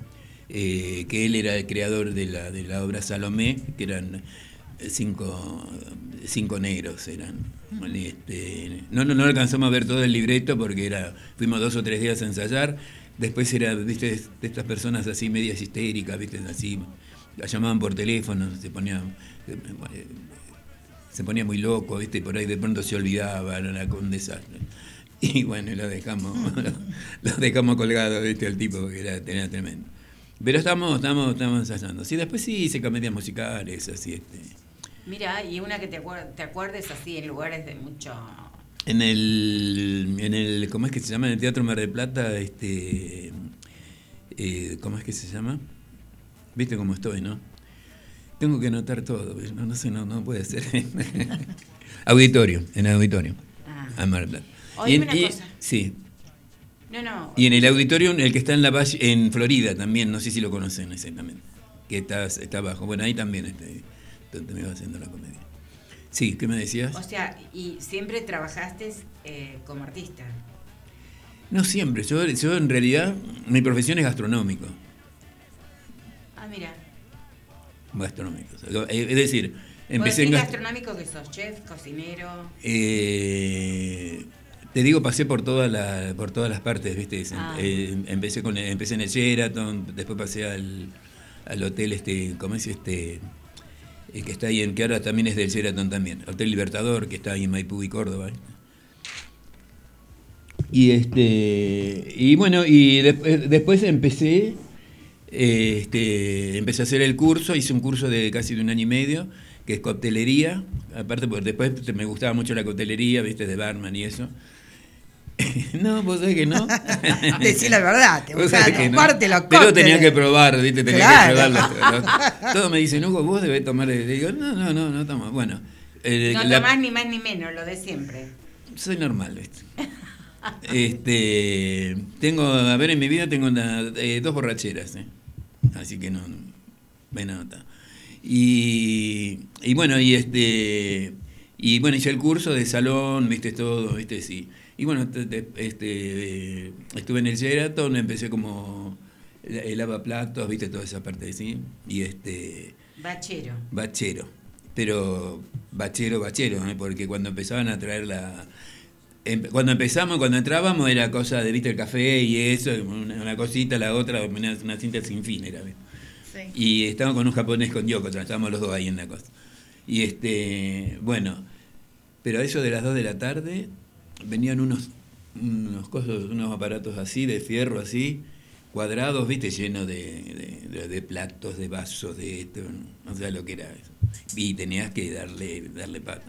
eh, que él era el creador de la, de la obra Salomé, que eran cinco, cinco negros eran. Este, no, no, no alcanzamos a ver todo el libreto porque era, fuimos dos o tres días a ensayar. Después era, viste, de estas personas así medias histéricas, viste, así, la llamaban por teléfono, se ponía, se ponía muy loco, viste, por ahí de pronto se olvidaba, era un desastre. Y bueno, lo dejamos, lo, dejamos colgado, viste, al tipo, porque era, era tremendo. Pero estamos, estamos, estamos ensayando. Sí, después sí hice comedias musicales, así, este. Mira, y una que te, acuer- te acuerdes así en lugares de mucho. En el, en el, ¿cómo es que se llama? En el Teatro Mar del Plata, este, eh, ¿cómo es que se llama? Viste cómo estoy, ¿no? Tengo que anotar todo, ¿ves? no, no sé, no, no puede ser. auditorio, en el auditorio, Ah. a Mar del Plata. Oíme Y en- una y- cosa. Sí, No, no. y en el auditorio, el que está en la valle, en Florida también, no sé si lo conocen exactamente, que está, está abajo. Bueno, ahí también este, donde iba haciendo la comedia. Sí, ¿qué me decías? O sea, y siempre trabajaste eh, como artista. No siempre, yo, yo en realidad, mi profesión es gastronómico. Ah, mira. gastronómico. Eh, Es decir, Empecé en gast- gastronómico que sos chef, cocinero. eh, te digo, pasé por todas las por todas las partes, ¿viste? Ah. Empecé con empecé en el Sheraton, después pasé al, al hotel este, ¿cómo es este? Que está ahí en que ahora también es del Sheraton también, Hotel Libertador, que está ahí en Maipú y Córdoba. ¿viste? Y este y bueno, y después, después empecé eh, este, empecé a hacer el curso, hice un curso de casi de un año y medio, que es coctelería, aparte porque después me gustaba mucho la coctelería, viste, de barman y eso. no, vos sabés que no. Decí la verdad, te sabés que no. tomarte los Pero tenía que probar, viste, tenía Claro. que probar. los- los- todos me dicen, Hugo, vos debés tomar. Le digo, no, no, no, no tomo. Bueno, eh, No la- tomás ni más ni menos, lo de siempre. soy normal, ¿viste? Este, tengo, a ver, en mi vida tengo una- eh, dos borracheras, ¿eh? así que no, me nota. Y, y bueno, y este, y bueno, hice el curso de salón, viste todo, viste, sí. Y bueno, te- te- este, eh, estuve en el Sheraton, empecé como el lavaplatos, viste, toda esa parte, sí. Y este, Bachero. bachero. Pero bachero, bachero, ¿eh? porque cuando empezaban a traer la... Cuando empezamos, cuando entrábamos, era cosa de, viste, el café y eso, una, cosita, la otra, una, una cinta sin fin era. ¿ves? Y estábamos con un japonés con Yoko, estábamos los dos ahí en la cosa. Y este, bueno, pero a eso de las 2 de la tarde venían unos unos, cosas, unos aparatos así, de fierro así, cuadrados, viste, llenos de, de- platos, de vasos, de esto, no sé lo que era eso. Y tenías que darle, darle pata.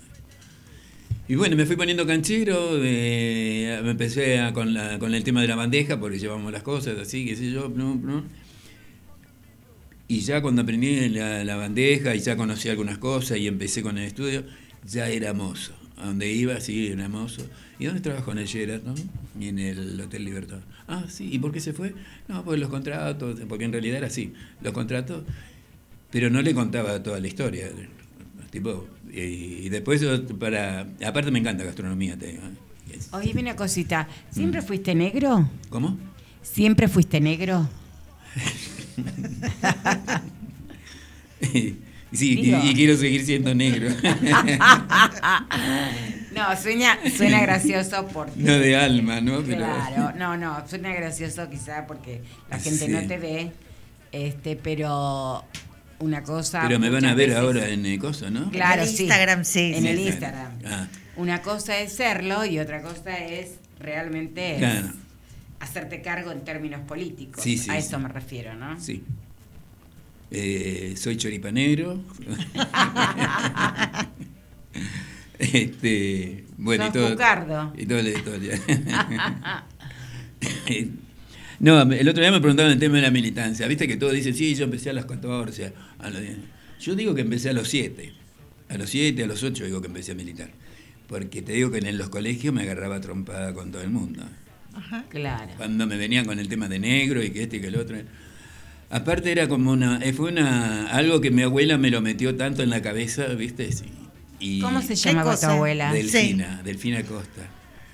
Y bueno, me fui poniendo canchero, eh, me empecé con, la- con el tema de la bandeja, porque llevamos las cosas así, qué sé yo, no, no. Y ya cuando aprendí la, la bandeja y ya conocí algunas cosas y empecé con el estudio, ya era mozo. A donde iba, sí, era mozo. ¿Y dónde trabajó en el Sheraton? Y en el Hotel Libertad. Ah, sí. ¿Y por qué se fue? No, pues los contratos, porque en realidad era así. Los contratos, pero no le contaba toda la historia. Tipo, y, y después, yo, para. Aparte, me encanta gastronomía, te digo. ¿eh? Oye, una cosita. ¿Siempre Mm. fuiste negro? ¿Cómo? ¿Siempre fuiste negro? sí, y, quiero seguir siendo negro. no, suena, suena gracioso porque... No de alma, ¿no? Pero- Claro, no, no, suena gracioso quizá porque la gente Sí. no te ve, este, pero una cosa... Pero me van a ver veces- ahora en el coso, ¿no? Claro, En el sí. Instagram, sí, En sí, el sí. Instagram. Ah, Una cosa es serlo y otra cosa es realmente Claro. hacerte cargo en términos políticos. Sí, sí, a sí. eso me refiero, ¿no? sí. Eh, soy choripanero. este, bueno, y todo. cucardo. Y toda la historia. no, el otro día me preguntaban el tema de la militancia. Viste que todos dicen, sí, yo empecé a los 14. A los 10. Yo digo que empecé a los 7. A los 7, a los 8 digo que empecé a militar. Porque te digo que en los colegios me agarraba trompada con todo el mundo. Claro. Cuando me venían con el tema de negro y que este y que el otro. Aparte era como una, eh, fue una, algo que mi abuela me lo metió tanto en la cabeza, ¿viste? Sí. Y ¿Cómo se llamaba tu abuela? Delfina, Delfina Costa.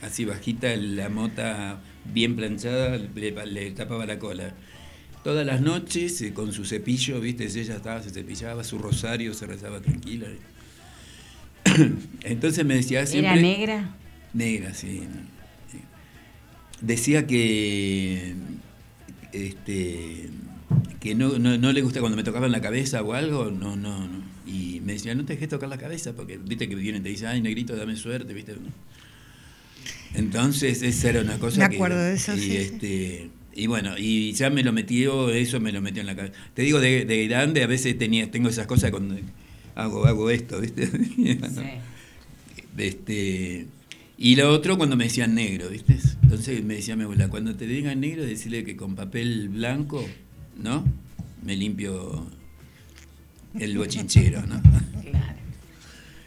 Así bajita, la mota bien planchada, le, le tapaba la cola. Todas las noches, eh, con su cepillo, ¿viste? Ella estaba, se cepillaba, su rosario, se rezaba tranquila. Entonces me decía siempre... ¿Era negra? Negra, sí. Decía que este que no, no, no le gusta cuando me tocaban la cabeza o algo, no, no, no. Y me decía, no te dejes tocar la cabeza, porque viste que vienen y te dicen, ay, negrito, dame suerte, viste. Entonces, esa era una cosa Me que. acuerdo de eso, y, sí, este, y bueno, y ya me lo metió, eso me lo metió en la cabeza. Te digo, de, de grande a veces tenía, tengo esas cosas cuando hago, hago esto, ¿viste? Este, y lo otro cuando me decían negro, ¿viste? Entonces me decía mi abuela, cuando te digan negro, decirle que con papel blanco, ¿no? Me limpio el bochinchero, ¿no? Claro.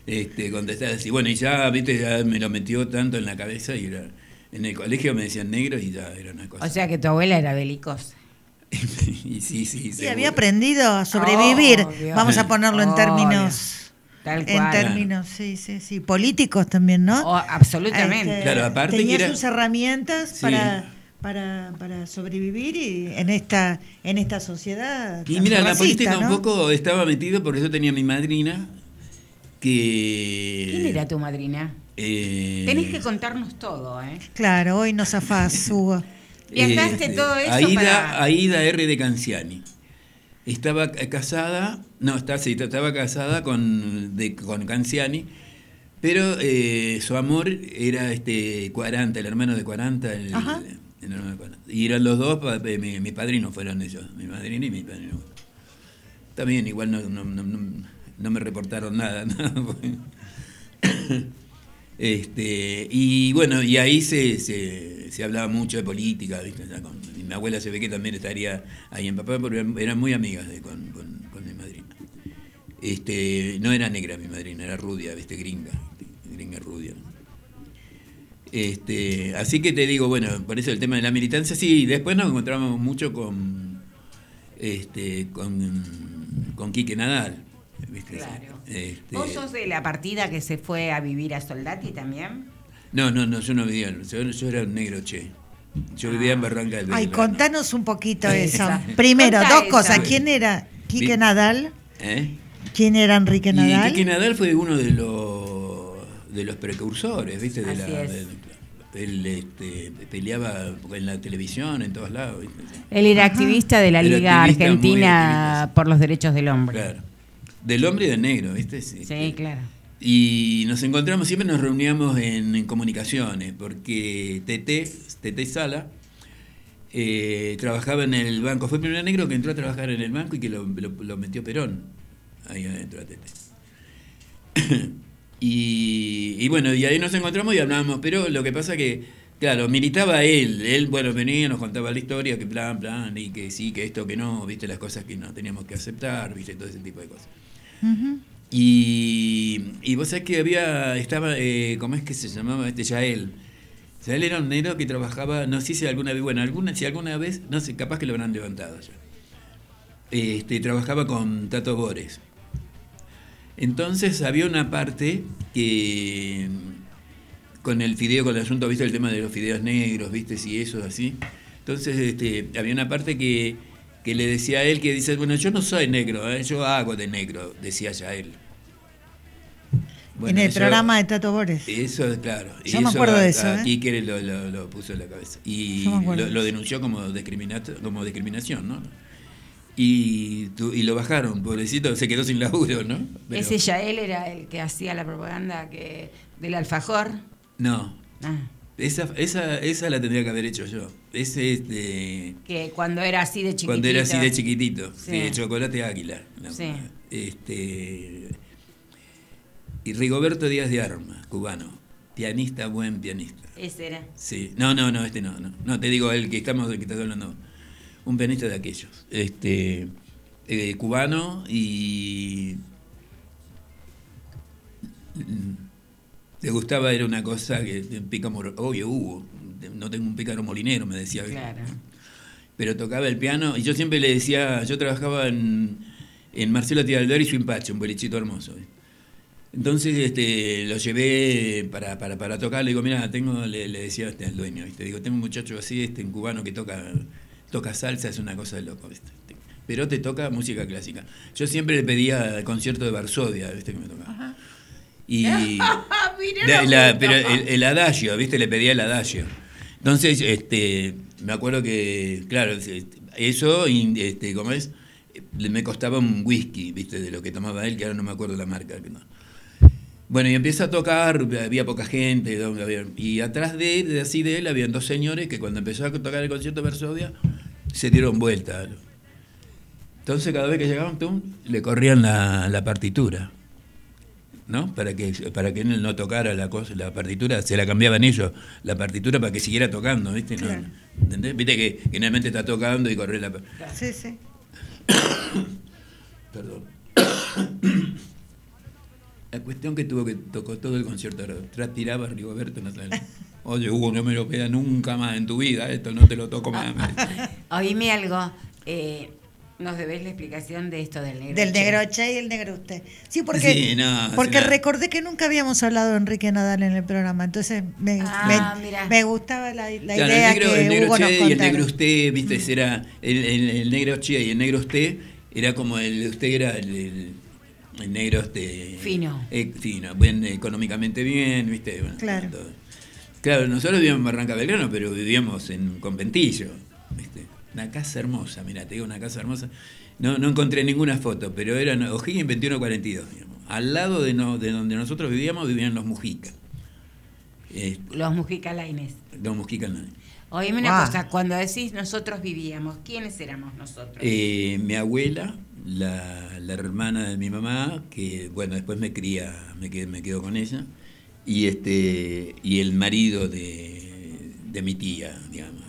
Este, contestar así. Bueno, y ya, viste, ya me lo metió tanto en la cabeza y era, en el colegio me decían negro y ya era una cosa. O sea que tu abuela era belicosa. y sí, sí, Y seguro. había aprendido a sobrevivir, Obvio. vamos a ponerlo en términos, Tal en cual. términos, sí, sí, sí, políticos también, ¿no? Oh, absolutamente. Este, Claro, aparte tenía que era- sus herramientas Sí. para, para, para sobrevivir y en esta, en esta sociedad. Y mira, la política un ¿no? poco estaba metido, por eso tenía mi madrina, que... ¿Quién era tu madrina? eh, Tenés que contarnos todo, ¿eh? Claro, hoy nos zafás, Hugo. Viajaste este, todo eso Aida, para- Aida R. de Canciani. Estaba eh, casada, no, está, sí, estaba casada con, de, con Canciani, pero eh, su amor era este 40, el hermano de 40, el, Ajá. el hermano de 40. Y eran los dos, pa- eh, mi- mis padrinos fueron ellos, mi madrina y mi padrino. También igual no, no, no, no- me reportaron nada. este, y bueno, y ahí se, se, se hablaba mucho de política, ¿viste? Mi abuela se ve que también estaría ahí en papá, porque eran- muy amigas con, con- mi madrina. Este, no era negra mi madrina, era rubia, ¿viste? Gringa, gringa. Este, así que te digo, bueno, por eso el tema de la militancia, sí, después nos encontramos mucho con este con, con Quique Nadal. ¿viste? Claro. Este, ¿Vos sos de la partida que se fue a vivir a Soldati también? No, no, no, yo no vivía, yo, yo era un negro che. Yo vivía en Barranca del Ay, Belgrano. contanos un poquito eso. Primero, Contá dos cosas. ¿Quién era Quique. Nadal? ¿Eh? ¿Quién era Enrique Y Nadal? Quique Nadal fue uno de los de los precursores, ¿viste? De Así la, es. de- él este, peleaba en la televisión, en todos lados. ¿viste? Él era activista de la Era Liga Argentina por los Derechos del Hombre. Claro. Del hombre y del negro, ¿viste? Sí, Sí, claro. Y nos encontramos, siempre nos reuníamos en, en comunicaciones, porque Tete, Tete Sala, eh, trabajaba en el banco. Fue el primer negro que entró a trabajar en el banco y que lo, lo- lo metió Perón ahí adentro a Tete. Y, y bueno, y ahí nos encontramos y hablábamos, pero lo que pasa que, claro, militaba él. Él, bueno, venía, nos contaba la historia, que plan, plan, y que sí, que esto, que no, viste, las cosas que no teníamos que aceptar, viste, todo ese tipo de cosas. Y, y vos sabés que había, estaba, eh, ¿cómo es que se llamaba este Yael? Yael era un negro que trabajaba, no sé si alguna vez, bueno, alguna, si alguna vez, no sé, capaz que lo habrán levantado ya. Este, trabajaba con Tato Bores. Entonces había una parte que con el fideo, con el asunto, viste el tema de los fideos negros, viste, si eso así. Entonces este, había una parte que, que le decía a él que dice, bueno, yo no soy negro, ¿eh? yo hago de negro, decía ya él. en el eso- programa de Tato Bores. Eso, claro. Yo me acuerdo a- de eso, a ¿eh? Lo, lo- lo puso en la cabeza. Y lo, de lo eso. denunció como, como discriminación, ¿no? Y, tu- y lo bajaron, pobrecito, se quedó sin laburo, ¿no? Pero- Ese Yael era el que hacía la propaganda que del alfajor. No, Ah, esa, esa, esa la tendría que haber hecho yo. Ese es de... que cuando era así de chiquitito. Cuando era así de chiquitito, Sí. sí, de chocolate águila. ¿no? Sí. Este, y Rigoberto Díaz de Armas, cubano, pianista, buen pianista. Ese era. Sí, no, no, no, este no, no. No, te digo el que estamos, el que estás hablando. Un pianista de aquellos. Este, eh, cubano y. Le gustaba, era una cosa que. un Pícaro, obvio, Hugo. No tengo un pícaro molinero, me decía. Claro. Pero tocaba el piano y yo siempre le decía. Yo trabajaba en, en Marcelo Tialdor y su empache, un bolichito hermoso. Entonces este, lo llevé para, para, para tocar, le digo, mira, tengo, le, le decía este, al dueño, ¿viste? digo, tengo un muchacho así, este, un cubano que toca, toca salsa, es una cosa de loco, ¿viste? pero te toca música clásica. Yo siempre le pedía el concierto de Varsovia, ¿viste? que me tocaba. Y Mirá la- la- pero el, el adagio, ¿viste? Le pedía el adagio. Entonces, este, me acuerdo que, claro, eso, y, este, ¿cómo es? Me costaba un whisky, ¿viste? De lo que tomaba él, que ahora no me acuerdo la marca. no. Bueno, y empieza a tocar, había poca gente, y atrás de él, así de él, habían dos señores que cuando empezó a tocar el concierto de Varsovia, se dieron vuelta. Entonces cada vez que llegaban, tum, le corrían la, la partitura. ¿No? Para que, para que él no tocara la cosa, la partitura, se la cambiaban ellos, la partitura para que siguiera tocando, ¿viste? No, Claro. ¿Entendés? Viste que generalmente está tocando y corre la Sí, sí. Perdón. La cuestión que tuvo que tocó todo el concierto, transpiraba Rigoberto, no sabes. Oye, Hugo, no me lo pega nunca más en tu vida, esto no te lo toco más. Oíme algo. eh, nos debés la explicación de esto del negro. Del Che. negro Che y el negro usted. Sí, porque, Sí, no, porque no. recordé que nunca habíamos hablado de Enrique Nadal en el programa, entonces me, Ah, me- gustaba la, la Claro, idea el negro, que el negro Hugo nos Che y el negro usted, viste, era el, el- el negro Che y el negro usted, era como el usted era el, el- el negro este Fino. eh, fino, buen económicamente bien, viste, bueno, Claro. todo. Claro, nosotros vivíamos en Barranca Belgrano, pero vivíamos en un conventillo, viste. Una casa hermosa, mira, te digo una casa hermosa. No, no encontré ninguna foto, pero eran O'Higgins 2142, digamos. Al lado de, no- de donde nosotros vivíamos vivían los Mujica. Eh, Los Mujica Lainez. los Mujica no. Oíme una Ah. cosa, cuando decís nosotros vivíamos, ¿quiénes éramos nosotros? Eh, mi abuela, la, la hermana de mi mamá, que bueno, después me cría, me quedé, me quedo con ella, y este y el marido de, de mi tía, digamos.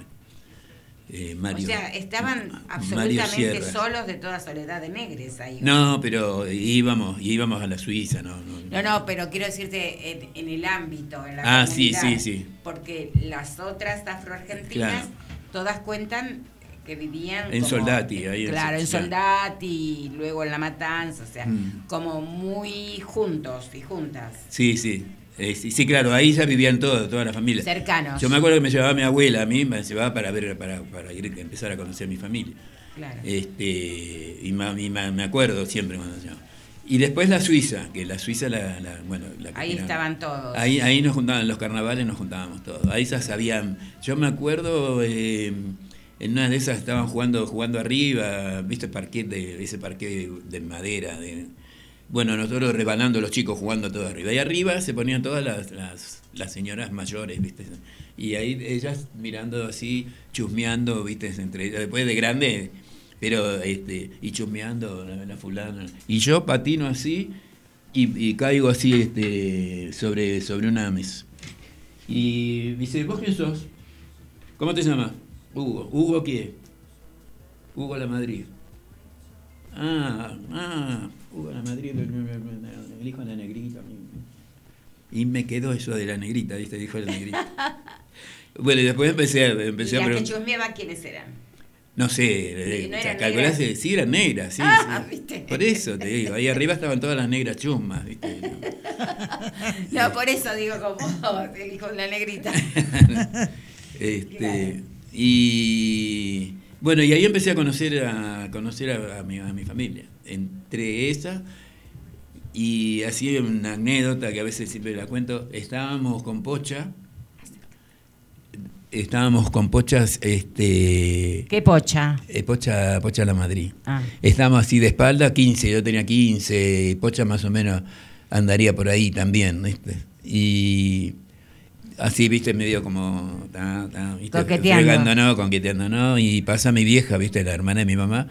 eh, Mario, o sea, estaban Mario absolutamente solos de toda soledad de negres ahí. No, pero íbamos, íbamos a la Suiza, no, no, No, no, pero quiero decirte en, en el ámbito, en la Ah, sí, sí, sí. Porque las otras afroargentinas, Claro. todas cuentan que vivían En como- Soldati, ahí claro, en Sol- Soldati luego en La Matanza, o sea, Mm. como muy juntos y juntas, Sí, sí. Eh, sí, claro, ahí ya vivían todos, toda la familia. cercanos. Yo me acuerdo que me llevaba mi abuela, a mí me llevaba para ver, para, para ir empezar a conocer a mi familia. Claro. Este, y ma- y ma- me acuerdo siempre cuando se. Y después la Suiza, que la Suiza, la, la- bueno, la Ahí era- estaban todos. Ahí, ahí nos juntaban, los carnavales nos juntábamos todos. Ahí ya sabían. Yo me acuerdo, eh, en una de esas estaban jugando, jugando arriba, viste, parquet de, ese parquet de madera, de, Bueno, nosotros rebanando los chicos jugando todo arriba. Y arriba se ponían todas las, las, señoras mayores, ¿viste? Y ahí ellas mirando así, chusmeando, ¿viste? Entre ellas. Después de grande, pero, este, y chusmeando la, la fulana. Y yo patino así y, y caigo así este, sobre, sobre una mesa. Y dice, ¿vos quién sos? ¿Cómo te llamas? Hugo. ¿Hugo qué? Hugo La Madrid. Ah, ah, Hugo La Madrid, el, el- el- el hijo de la negrita. Y me quedó eso de la negrita, ¿viste? Dijo la negrita. Bueno, y después empecé, a- empecé y a las que preguntar. chusmeaban, ¿quiénes eran? No sé, Sí, ¿no calculás, negras? sí, eran negras, sí, Ah, sí. ¿viste? Por eso te digo, ahí arriba estaban todas las negras chusmas, ¿viste? No, por eso digo como el hijo de la negrita. Este, y bueno, y ahí empecé a conocer a conocer a, a mi, a mi familia. Entre esas, y así una anécdota que a veces siempre la cuento, estábamos con Pocha, estábamos con Pochas, este, ¿Qué pocha? eh, Pocha, Pocha la Madrid. Ah. Estábamos así de espalda, 15, yo tenía 15, y Pocha más o menos andaría por ahí también, ¿viste? Y así, ¿viste? Medio como... ta, ta, ¿viste? Coqueteando. Fregándonos, y pasa mi vieja, ¿viste? La hermana de mi mamá,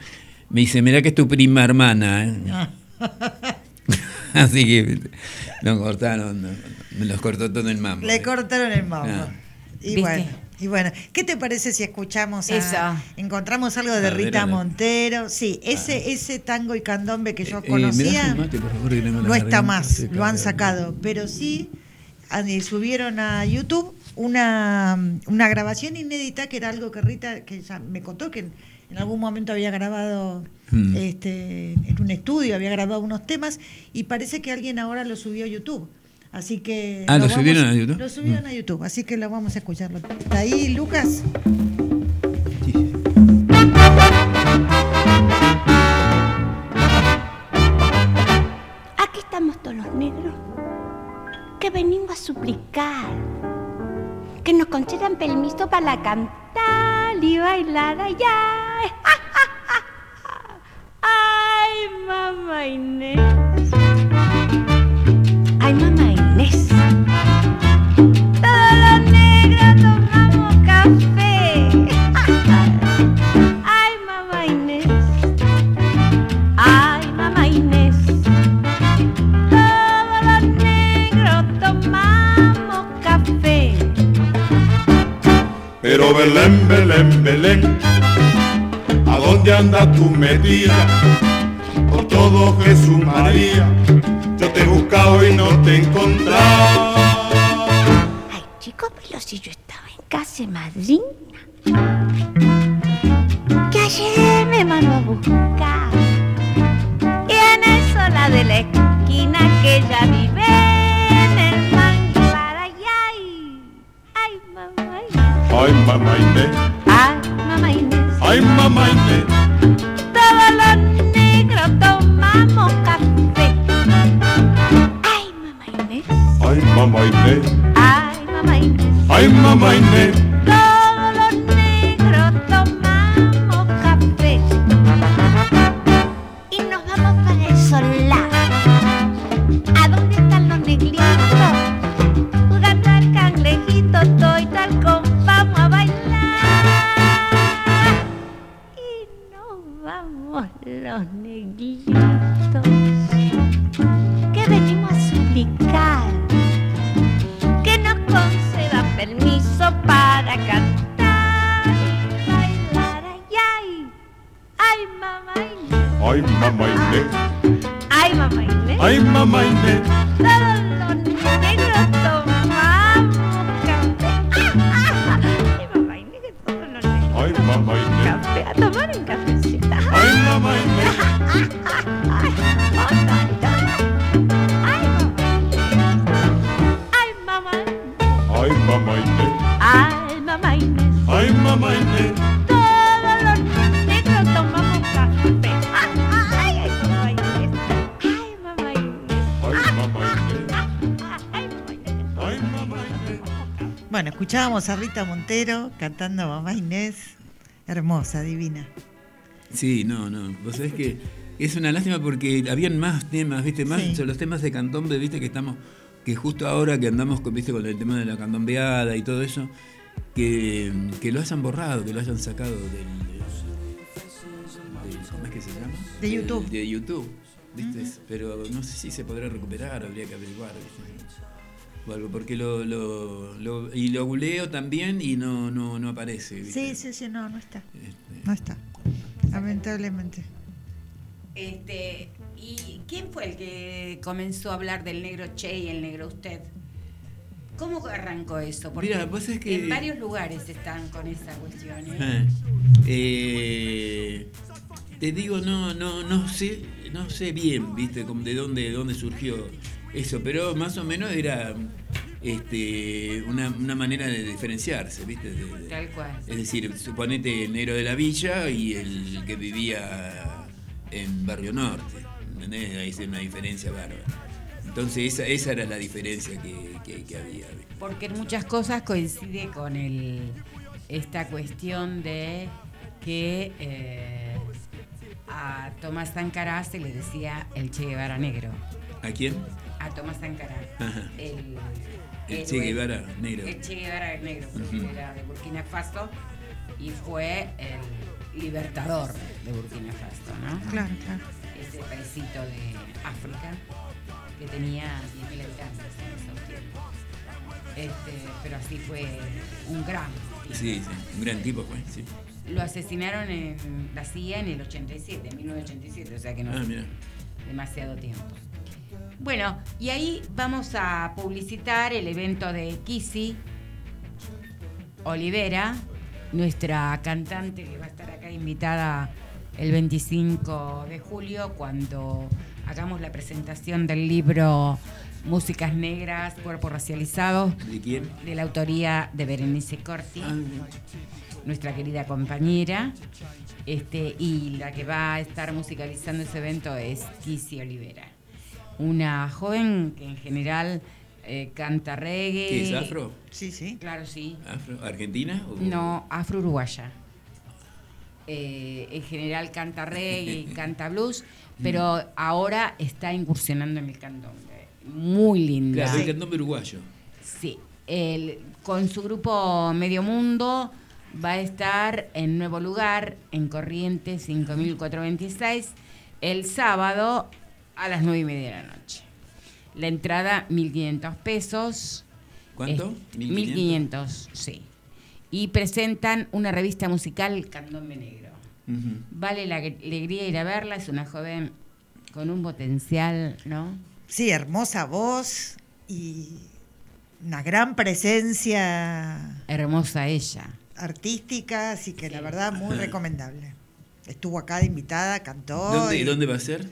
me dice, mira que es tu prima hermana, ¿eh? así que ¿viste? nos cortaron, me los cortó todo el mambo. Le ¿eh? cortaron el mambo. Ah. Y ¿Viste? bueno, y bueno, ¿qué te parece si escuchamos a- Eso. encontramos algo de Rita. Montero? Sí, ese ese tango y candombe que yo Eh, ¿me das conocía mate, favor, no está más, lo han sacado, pero sí eh, subieron a YouTube una, una grabación inédita que era algo que Rita que ya me contó que en, en algún momento había grabado Mm. este, en un estudio, había grabado unos temas y parece que alguien ahora lo subió a YouTube. Así que Ah, ¿lo vamos- subieron a YouTube? Lo subieron a YouTube, así que lo vamos a escucharlo. ¿Está ahí, Lucas? Aquí estamos todos los negros que venimos a suplicar que nos concedan permiso para cantar y bailar allá. Ay, mamá Inés. Ay, mamá Pero Belén, Belén, Belén, ¿a dónde andas tú metida? Por todo Jesús María, yo te he buscado y no te he encontrado. Ay, chicos, pero si yo estaba en casa madrina. Que ayer me mandó a buscar. Y en el sola de la esquina que ella vive Ay, mamá Inés, Ay, mamá Inés. ay, mamá Inés, Todos los negros tomamos café. Ay, mamá Inés. ay, mamá Inés, Ay, mamá Inés. ay, mamá Inés. Los negritos. Que venimos a suplicar que nos conceda permiso para cantar y bailar. Ay, ay, ay, mamá Inés. Ay, mamá Inés, Ay, mamá Inés. ay, mamá Inés, Todos los negros tomamos café. Ay, mamá Inés, todos los negros ay, mamá Inés, café. A tomar un cafecito. Mamá Inés, Ay, mamá. Ay, mamá ay, mamá Ay, Todos los tomamos café. Ay, ay, mamá. Ay, mamá ay, mamá Ay, mamá. Bueno, escuchábamos a Rita Montero cantando Mamá Inés. Hermosa, divina. Sí, no, no. Vos sabés que Es una lástima porque habían más temas, ¿viste? Más Sí. sobre los temas de candombe, ¿viste? Que estamos, que justo ahora que andamos con, ¿viste? con el tema de la candombeada y todo eso, que, que lo hayan borrado, que lo hayan sacado del, del- ¿cómo es que se llama? De YouTube. De, YouTube, ¿viste? Pero no sé si se podrá recuperar, habría que averiguar, ¿viste? O algo, porque lo, lo, lo- y lo googleo también y no, no, no aparece, ¿viste? Sí, sí, sí, no, no está. Este, No está. Lamentablemente. Este, ¿Y quién fue el que comenzó a hablar del negro Che y el negro usted? ¿Cómo arrancó eso? Porque Mira, vos sabés que- en varios lugares están con esa cuestión. ¿eh? Eh, te digo, no, no, no sé, no sé bien, viste, como de dónde, de dónde surgió eso, pero más o menos era este, una, una manera de diferenciarse, viste. de- de- Tal cual. es decir, suponete el negro de la villa y el que vivía en Barrio Norte. ¿Entendés? Ahí es una diferencia bárbara. Entonces esa, esa era la diferencia que, que- que había. ¿viste? Porque en muchas cosas coincide con el, esta cuestión de que eh, a Tomás Sankara se le decía el Che Guevara negro. ¿A quién? A Tomás Sankara. Ajá. El, Che Guevara negro. El Che Guevara negro, él era de Burkina Faso y fue el libertador de Burkina Faso, ¿no? Claro, claro. Ese paisito de África que tenía 10.000 habitantes en esos tiempos. Este, pero así fue un gran. Sí, sí, un gran tipo fue, sí. Lo asesinaron en la CIA en el 87, en 1987, o sea que no Ah, mira. demasiado tiempo. Bueno, y ahí vamos a publicitar el evento de Kissy Olivera, nuestra cantante que va a estar acá invitada el 25 de julio cuando hagamos la presentación del libro Músicas Negras, Cuerpos Racializados, ¿De quién? de la autoría de Berenice Corti, Ah, nuestra querida compañera. Este, y la que va a estar musicalizando ese evento es Kissy Olivera. Una joven que en general eh, canta reggae. ¿Qué es afro? Sí, sí. Claro, sí. ¿Afro? ¿Argentina? o- No, afro-uruguaya. Eh, en general canta reggae y canta blues, pero ahora está incursionando en el candombe. Muy linda. Claro, el candombe uruguayo. Sí, el- con su grupo Medio Mundo va a estar en Nuevo Lugar, en Corrientes 5426, el sábado a las 9 y media de la noche. La entrada 1.500 pesos. ¿Cuánto? Es- 1.500. 1.500, sí. Y presentan una revista musical Candombe Negro. Vale la alegría ir a verla, es una joven con un potencial, ¿no? Sí, hermosa voz y una gran presencia Hermosa ella. artística, así que la verdad muy recomendable. Estuvo acá de invitada, cantó. ¿Dónde, y- ¿Dónde va a ser?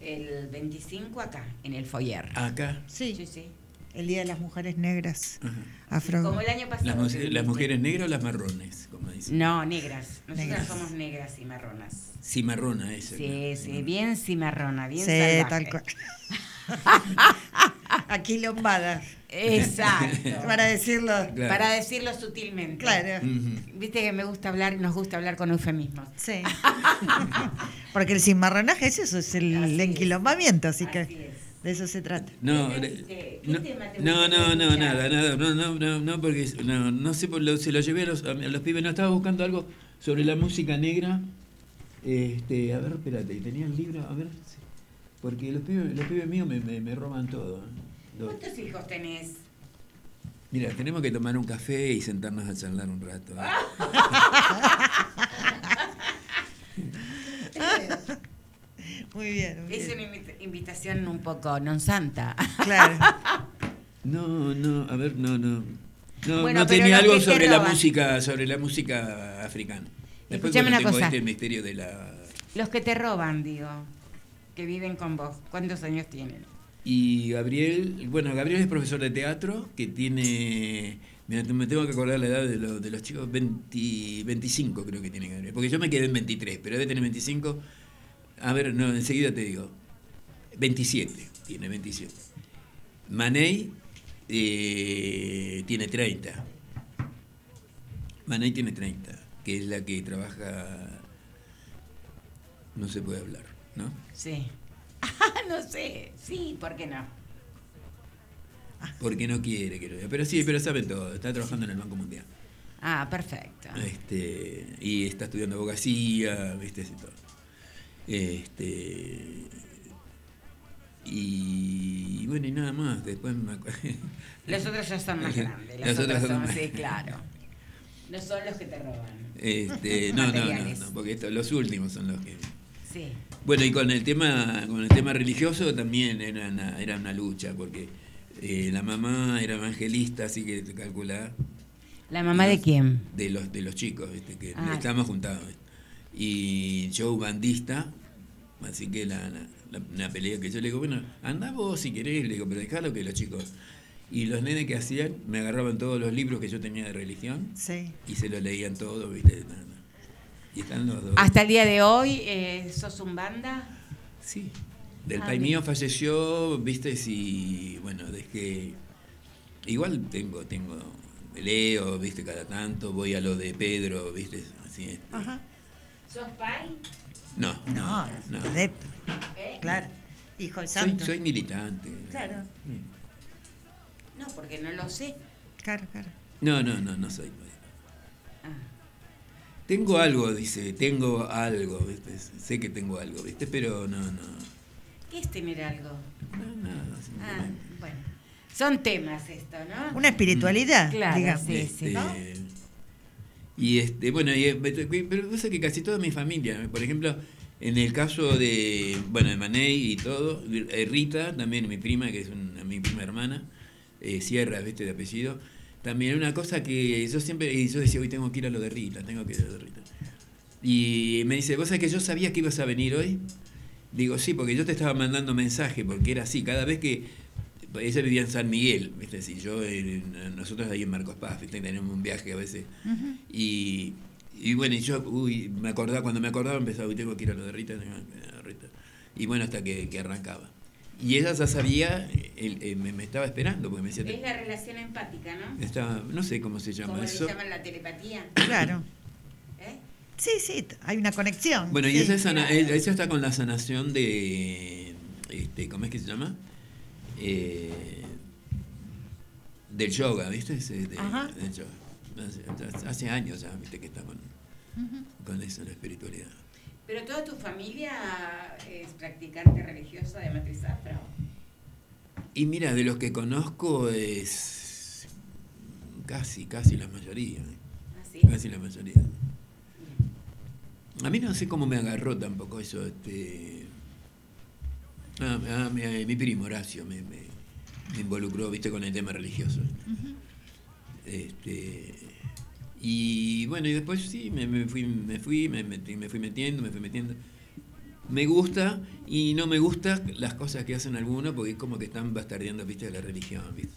El 25 acá, en el foyer. Acá. Sí, Sí, sí. el Día de las Mujeres Negras. Ajá. Afro. Como el año pasado. Las, mujeres negras o las marrones, como dicen. No, negras. Nosotras Negras. somos negras y marronas. Cimarrona esa. Sí, claro. sí, bien cimarrona, bien Sí, salvaje. tal cual. Aquí lombada, Exacto. para decirlo. Claro. Para decirlo sutilmente. Claro. Viste que me gusta hablar y nos gusta hablar con eufemismos. Sí. Porque el cimarronaje es eso, es el Así enquilombamiento, así que es. de eso se trata. No, ¿Qué de- te- qué no, tema te no, nada, nada, no, no, no, no, porque no, no sé, por lo- se lo llevé a los, a los pibes, no estaba buscando algo sobre la música negra. Este, a ver, espérate, tenía el libro, a ver, sí. porque los pibes, los pibes míos me, me, me roban todo. ¿eh? ¿Cuántos hijos tenés? Mira, tenemos que tomar un café y sentarnos a charlar un rato. ¿eh? Muy bien. muy Es bien. una invita- invitación un poco non santa. Claro. No, no, a ver, no, no. No, Bueno, no pero tenía algo sobre la música, sobre la música africana. Después Escuchame una tengo cosa. este misterio de la Los que te roban, digo, que viven con vos, ¿cuántos años tienen? Y Gabriel, bueno, Gabriel es profesor de teatro que tiene, mira, me tengo que acordar la edad de, lo- de los chicos, 20 25 creo que tiene Gabriel, porque yo me quedé en 23, pero debe tener 25, a ver, no, enseguida te digo, 27, tiene 27. Manei eh, tiene 30. Manei tiene 30, que es la que trabaja no se puede hablar, ¿no? Sí. no sé, sí, ¿por qué no? Porque no quiere que lo diga. Pero sí, pero sabe todo. Está trabajando en el Banco Mundial. Ah, perfecto. Este, y está estudiando abogacía, ¿viste? Y todo. Este, y bueno, y nada más. Después me Los otros ya son más grandes. Los Las otros otras son más- sí, claro. No son los que te roban. Este, no, no, no, no, porque esto- los últimos son los que. Sí. Bueno, y con el tema, con el tema religioso también era una, era una lucha, porque eh, la mamá era evangelista, así que te calcula ¿La mamá de quién? de los de los chicos, ¿viste? que Ah. estábamos juntados. Y yo bandista, así que la, la, la- una pelea que yo le digo, bueno, anda vos si querés, le digo, pero dejalo que los chicos. Y los nenes que hacían, me agarraban todos los libros que yo tenía de religión Sí. y se los leían todos, ¿viste? Nada, nada. Y están los dos. Hasta el día de hoy, eh, ¿sos un banda? Sí. Del Ah, pai mío falleció, viste, si, bueno, dejé, igual tengo, tengo, leo, viste, cada tanto, voy a lo de Pedro, viste, así, este, Ajá. ¿Sos pai? no, no, No, no. adepto. Claro. Hijo Soy, santo. soy militante. Claro. No, porque no lo sé. Claro, claro. No, no, no, no soy. Tengo algo, dice, tengo algo, viste, sé que tengo algo, viste, pero no, no, ¿Qué es tener algo? no, nada, Ah, bueno. Son temas esto, ¿no? Una espiritualidad, Claro, digamos. sí, sí. Este, ¿no? Y este, bueno, y, pero pasa que casi toda mi familia, por ejemplo, en el caso de, bueno, de Manei y todo, eh, Rita, también mi prima, que es una, mi prima hermana, eh, Sierra, viste, de apellido, también una cosa que yo siempre, y yo decía, hoy tengo que ir a lo de Rita, tengo que ir a lo de Rita. Y me dice, ¿vos sabés que yo sabía que ibas a venir hoy? Digo, sí, porque yo te estaba mandando mensaje, porque era así, cada vez que ella vivía en San Miguel, ¿viste? Si yo, en- nosotros ahí en Marcos Paz, ¿viste? Tenemos un viaje a veces. Y, y bueno, y yo, uy, me acordaba, cuando me acordaba empezaba, uy, tengo que ir a lo de Rita, tengo que ir a lo de Rita. Y bueno, hasta que, que arrancaba. Y ella ya sabía, él, eh, me, me estaba esperando, porque me decía, Es la relación empática, ¿no? estaba, no sé cómo se llama eso. llaman la telepatía. Claro. ¿Eh? Sí, sí, hay una conexión. Bueno, y sí. ella, es sana- ella ella está con la sanación de, este, ¿cómo es que se llama? Eh, del yoga, ¿viste? Ese de- Ajá. del yoga. Hace, hace años ya, ¿viste? Que está con, con eso, la espiritualidad. Pero toda tu familia es practicante religiosa de matriz afro. Y mira, de los que conozco es casi, casi la mayoría. ¿eh? ¿Ah, sí? Casi la mayoría. A mí no sé cómo me agarró tampoco eso. Este... Ah, ah, mi, mi primo Horacio me, me, me involucró, viste, con el tema religioso. Este, y bueno, y después sí, me, me fui, me fui, me, metí- me fui metiendo, me fui metiendo. Me gusta y no me gusta las cosas que hacen algunos porque es como que están bastardeando, viste, la religión, viste.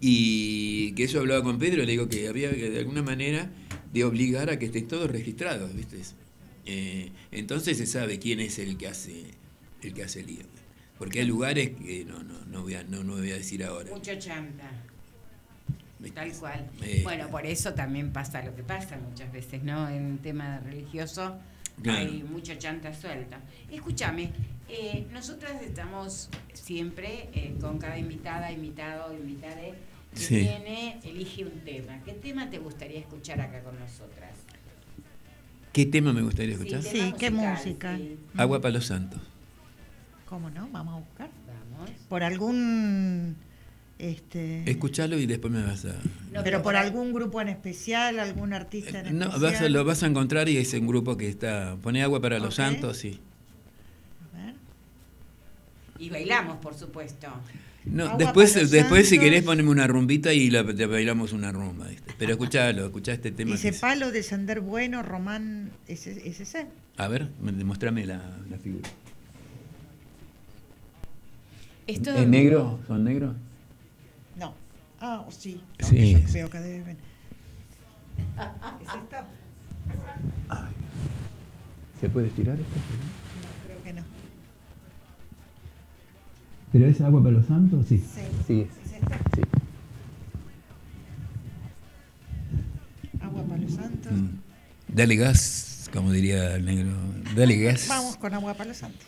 Y que eso hablaba con Pedro, le digo que había que de alguna manera de obligar a que estén todos registrados, ¿viste? Eh, entonces se sabe quién es el que hace el que hace el lío. Porque hay lugares que no, no, no voy a, no, no voy a decir ahora. Mucho chanta. Tal cual. Eh, Bueno, por eso también pasa lo que pasa muchas veces, ¿no? En tema religioso Claro. hay mucho chanta suelta. Escúchame, eh, nosotras estamos siempre eh, con cada invitada, invitado, invitade que Sí. viene, elige un tema. ¿Qué tema te gustaría escuchar acá con nosotras? ¿Qué tema me gustaría escuchar? Sí, ¿qué música? sí. Agua para los santos. ¿Cómo no? Vamos a buscar. Vamos. Por algún. Este, Escuchalo y después me vas a... No, pero por algún grupo en especial, algún artista en No, especial. vas a- lo vas a encontrar y es un grupo que está... Pone agua para los santos, sí. A ver. Y bailamos, por supuesto. No, Agua después, después si querés poneme una rumbita y la, te bailamos una rumba. ¿viste? Pero escuchalo, escuchá este tema. Dice es- Palo de Sander Bueno, Román, ¿es, es ese? A ver, me- mostrame la, la figura. Esto, ¿Es negro? ¿Son negros? Ah, sí. No, Sí. yo veo que deben. ¿Es esta? ¿Se puede estirar esto? No, creo que no. ¿Pero es agua para los santos? Sí. Sí. Sí. ¿Es esta? sí. Agua para los santos. Mm. Dale gas, como diría el negro. Dale gas. Vamos con agua para los santos.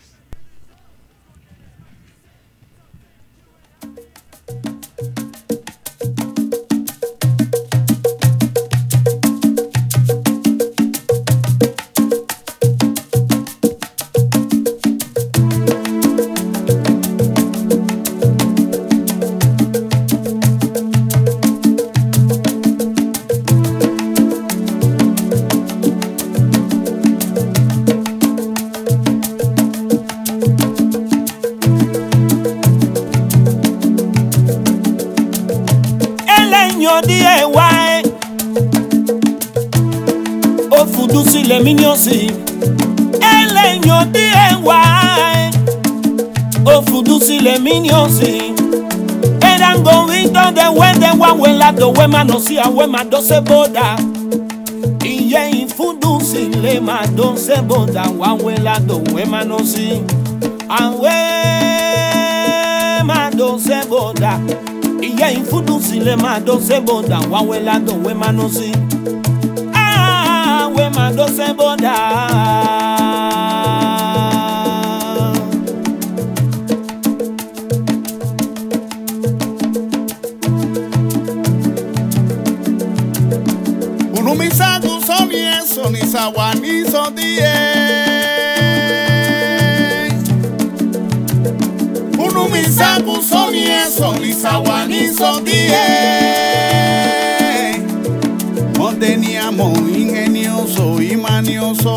Miniossi Elenyo DIY Ofudusi le Miniossi Edango Victor de Wende Wawela do Wema no si a Wema do se boda. Iye Ifudusi le ma do se boda Wawela do Wema no si. Awe ma do se boda. Iye Ifudusi le ma do se boda Wawela do Wema no si no symbol down. Unumisa gusoni eso ni sawani so die. Unumisa gusoni eso ni sawani so die. Teníamos ingenioso y manioso.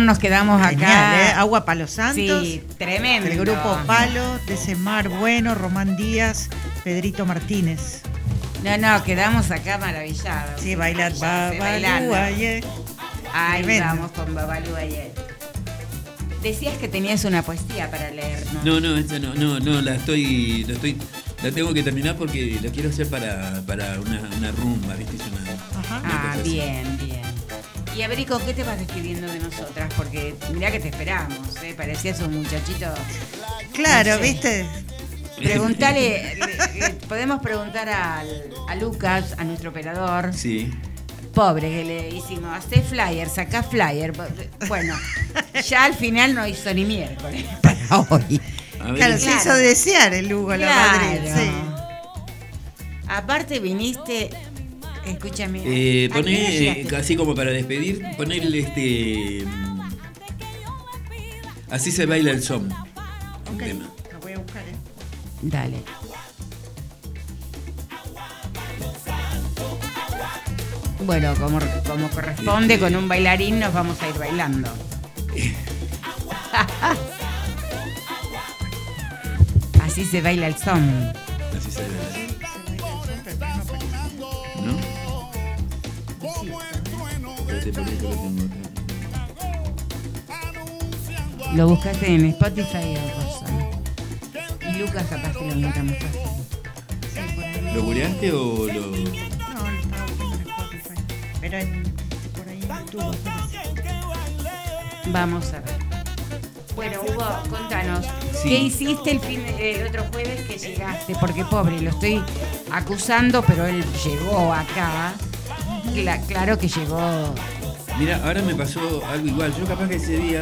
Recomendación. Nos quedamos acá. Genial, ¿eh? Agua Palo Santos. Sí, tremendo. El grupo Palo, de Semar Bueno, Román Díaz, Pedrito Martínez. No, no, quedamos acá maravillados. Sí, bailar Babalú ayer. Ahí Tremendo. vamos con Babalú ayer. Decías que tenías una poesía para leer, ¿no? No, esta no, no, no, la estoy, la estoy, la tengo que terminar porque la quiero hacer para, para una, una rumba, ¿viste? Una- Ah, así. Y a ver, ¿y con qué te vas despidiendo de nosotras? Porque mirá que te esperamos, ¿eh? Parecías un muchachito. Claro, no sé. ¿viste? Preguntale, le- le- podemos preguntar al- a Lucas, a nuestro operador. Sí. Pobre que le hicimos, hace flyer, saca flyer. Bueno, ya al final no hizo ni miércoles para hoy. Ver. Claro, se hizo desear el Hugo la Claro. Madrid. Sí. Aparte viniste Escúchame. Eh, eh, así como para despedir, ponerle este. mm, Así se baila el son. un Ok, tema. lo voy a buscar, ¿eh? Dale. Bueno, como, como corresponde con un bailarín, nos vamos a ir bailando. Así se baila el son. Así se baila. ¿No? Que lo tengo acá. Lo buscaste en Spotify o cosa. Y Lucas capaz que lo encuentra fácil. ¿Lo googleaste o lo.? No, lo estaba buscando en Spotify. Pero en, por ahí en YouTube. Vamos a ver. Bueno, Hugo, contanos, Sí. ¿qué hiciste el, fin el otro jueves que llegaste? Porque pobre, lo estoy acusando, pero él llegó acá. Cla- claro que llegó. Mira, ahora me pasó algo igual. Yo capaz que ese día,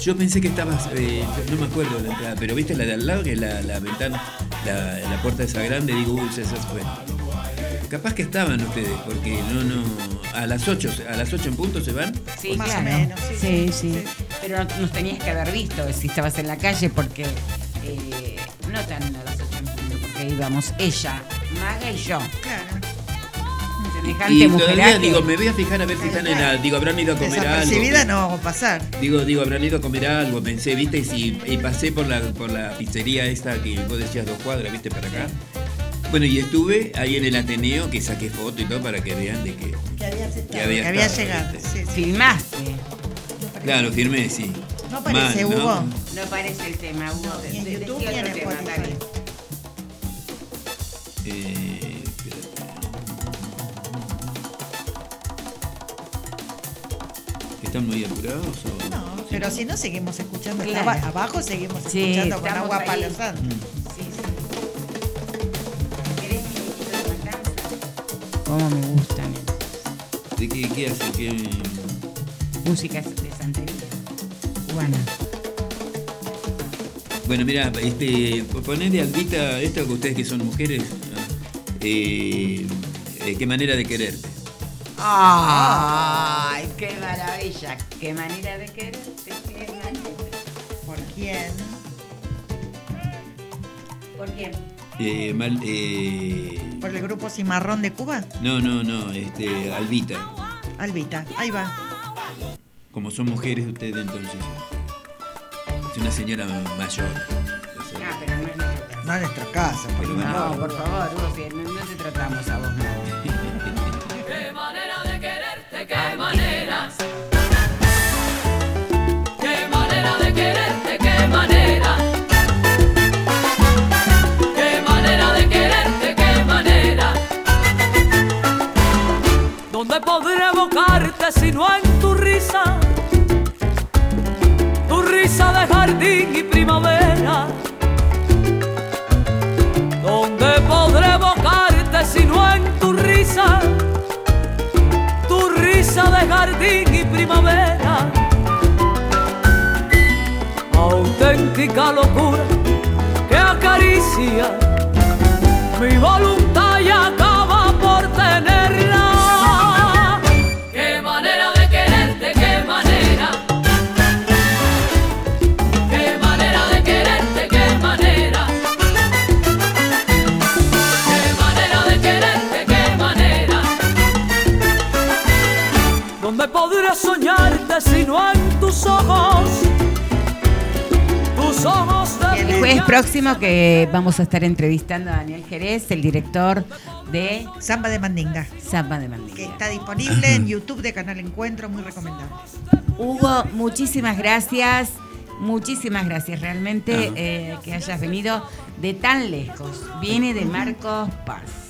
yo pensé que estabas, eh, no me acuerdo de la entrada, pero viste la de al lado, que es la, la ventana, la, la puerta esa grande, digo, uy, esa fue. Capaz que estaban ustedes, porque no, no, a las 8, a las 8 en punto se van. Sí, Más o claro. menos, sí, sí, sí, sí. Pero no- nos tenías que haber visto si estabas en la calle, porque eh, no tan a las ocho en punto, porque íbamos ella, Maga y yo. Claro. Semejante Y digo, me voy a fijar a ver si están en la, digo, habrán ido a comer algo. No vamos a pasar. Digo, digo, habrán ido a comer algo, pensé, viste, y, si- y pasé por la, por la pizzería esta que vos decías dos cuadras, viste, para acá. Bueno, y estuve ahí en el Ateneo, que saqué foto y todo para que vean de que, Que había, que había, que había estado, llegado. Sí, sí. Filmaste. Claro, firmé, sí. No aparece, Mal, ¿no? Hugo. No parece el tema, Hugo. En YouTube. Eh, ¿Están muy apurados o...? No, pero si no seguimos escuchando. Claro. abajo seguimos Sí, escuchando con agua ahí. palo santo. Sí, sí. ¿Querés mi minutito de matanza? ¿Cómo me gustan? ¿De qué, qué hace? ¿Qué... Música de santería. Cubana. Bueno, mira, este, ponele Albita, esto que ustedes que son mujeres, eh, eh, qué manera de quererte. ¡Ay, qué maravilla! ¡Qué manera de quererte! qué manera. ¿Por quién? ¿Por quién? Eh, mal- eh, ¿Por el grupo Cimarrón de Cuba? no, no, no, este, Albita. Albita, ahí va. Como son mujeres ustedes entonces. Es una señora mayor. Ah, pero no es nuestro caso. No en nuestra casa, por Pero. No, por favor, Hugo, no, no te tratamos a vos mal. Evocarte si no en tu risa? Tu risa de jardín y primavera. ¿Dónde podré evocarte si no en tu risa? Tu risa de jardín y primavera. Auténtica locura que acaricia mi voluntad y acaba podré soñarte si no en tus ojos? Tus ojos de El jueves próximo que vamos a estar entrevistando a Daniel Jerez, el director de Samba de Mandinga, Samba de Mandinga. que está disponible en YouTube de Canal Encuentro, muy recomendable. Hugo, muchísimas gracias. Muchísimas gracias realmente eh, que hayas venido de tan lejos. Viene de Marcos Paz.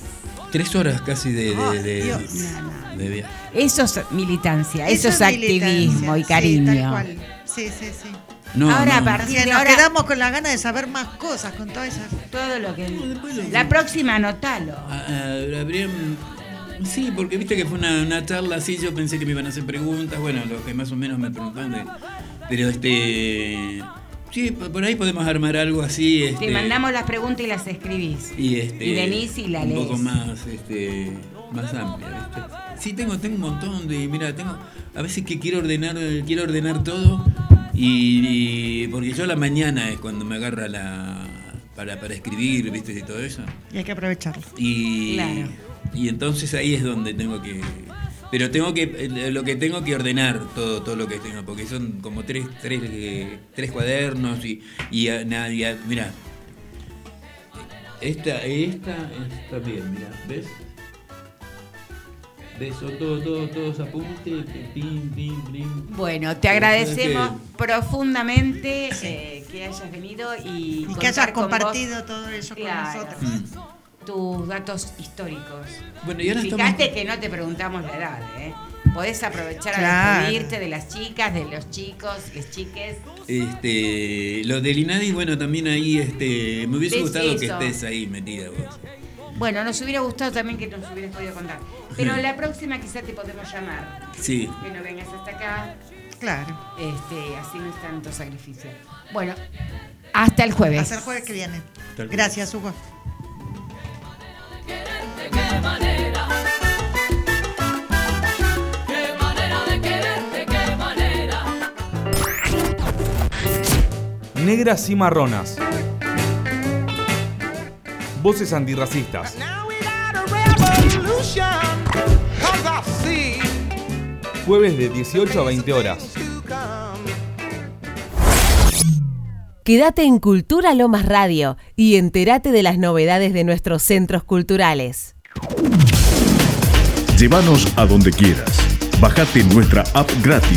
Tres horas casi de, de, Dios. de. Eso es militancia, eso, es militancia, activismo y sí, cariño. tal cual. Sí, sí, sí. No, Ahora, no. a partir Que de nos ahora, quedamos con la gana de saber más cosas con todas esas. todo lo que. La próxima, anotalo. Habrían- Sí, porque viste que fue una, una charla así, yo pensé que me iban a hacer preguntas, bueno, lo que más o menos me preguntaban. de- pero este. Sí, por ahí podemos armar algo así. Este, Te mandamos las preguntas y las escribís. Y, este, y venís y la Un lees. poco más, este. más amplia, ¿viste? Sí, tengo, tengo un montón de. Mira, tengo. A veces que quiero ordenar, quiero ordenar todo. Y, y- porque yo a la mañana es cuando me agarra la. para, para escribir, ¿viste? Y todo eso. Y hay que aprovecharlo. Y, Claro. y entonces ahí es donde tengo que. Pero tengo que. eh, Lo que tengo que ordenar todo, todo lo que tengo, porque son como tres, tres, eh, tres cuadernos y. y, a- na- y a- mira. Esta, esta está bien, mira, ¿ves? ¿Ves? Son todos, todos, todos apuntes, pim, pim, pim. Bueno, te agradecemos profundamente eh, que hayas venido y, Y que hayas compartido todo eso Claro. con nosotros. Tus datos históricos. Bueno, y ahora Fíjate estamos- que no te preguntamos la edad, ¿eh? Podés aprovechar a despedirte de las chicas, de los chicos, las chiques. Este, lo del INADI, bueno, también ahí este, me hubiese gustado que estés ahí metida vos. Bueno, nos hubiera gustado también que nos hubieras podido contar. Pero la próxima quizá te podemos llamar. Sí. Que no vengas hasta acá. Claro. Este, así no es tanto sacrificio. Bueno, hasta el jueves. Hasta el jueves que viene. Gracias, Hugo. Negras y marronas. Voces antirracistas. Jueves de 18 a 20 horas. Quédate en Cultura Lomas Radio y entérate de las novedades de nuestros centros culturales. Llévanos a donde quieras. Bájate nuestra app gratis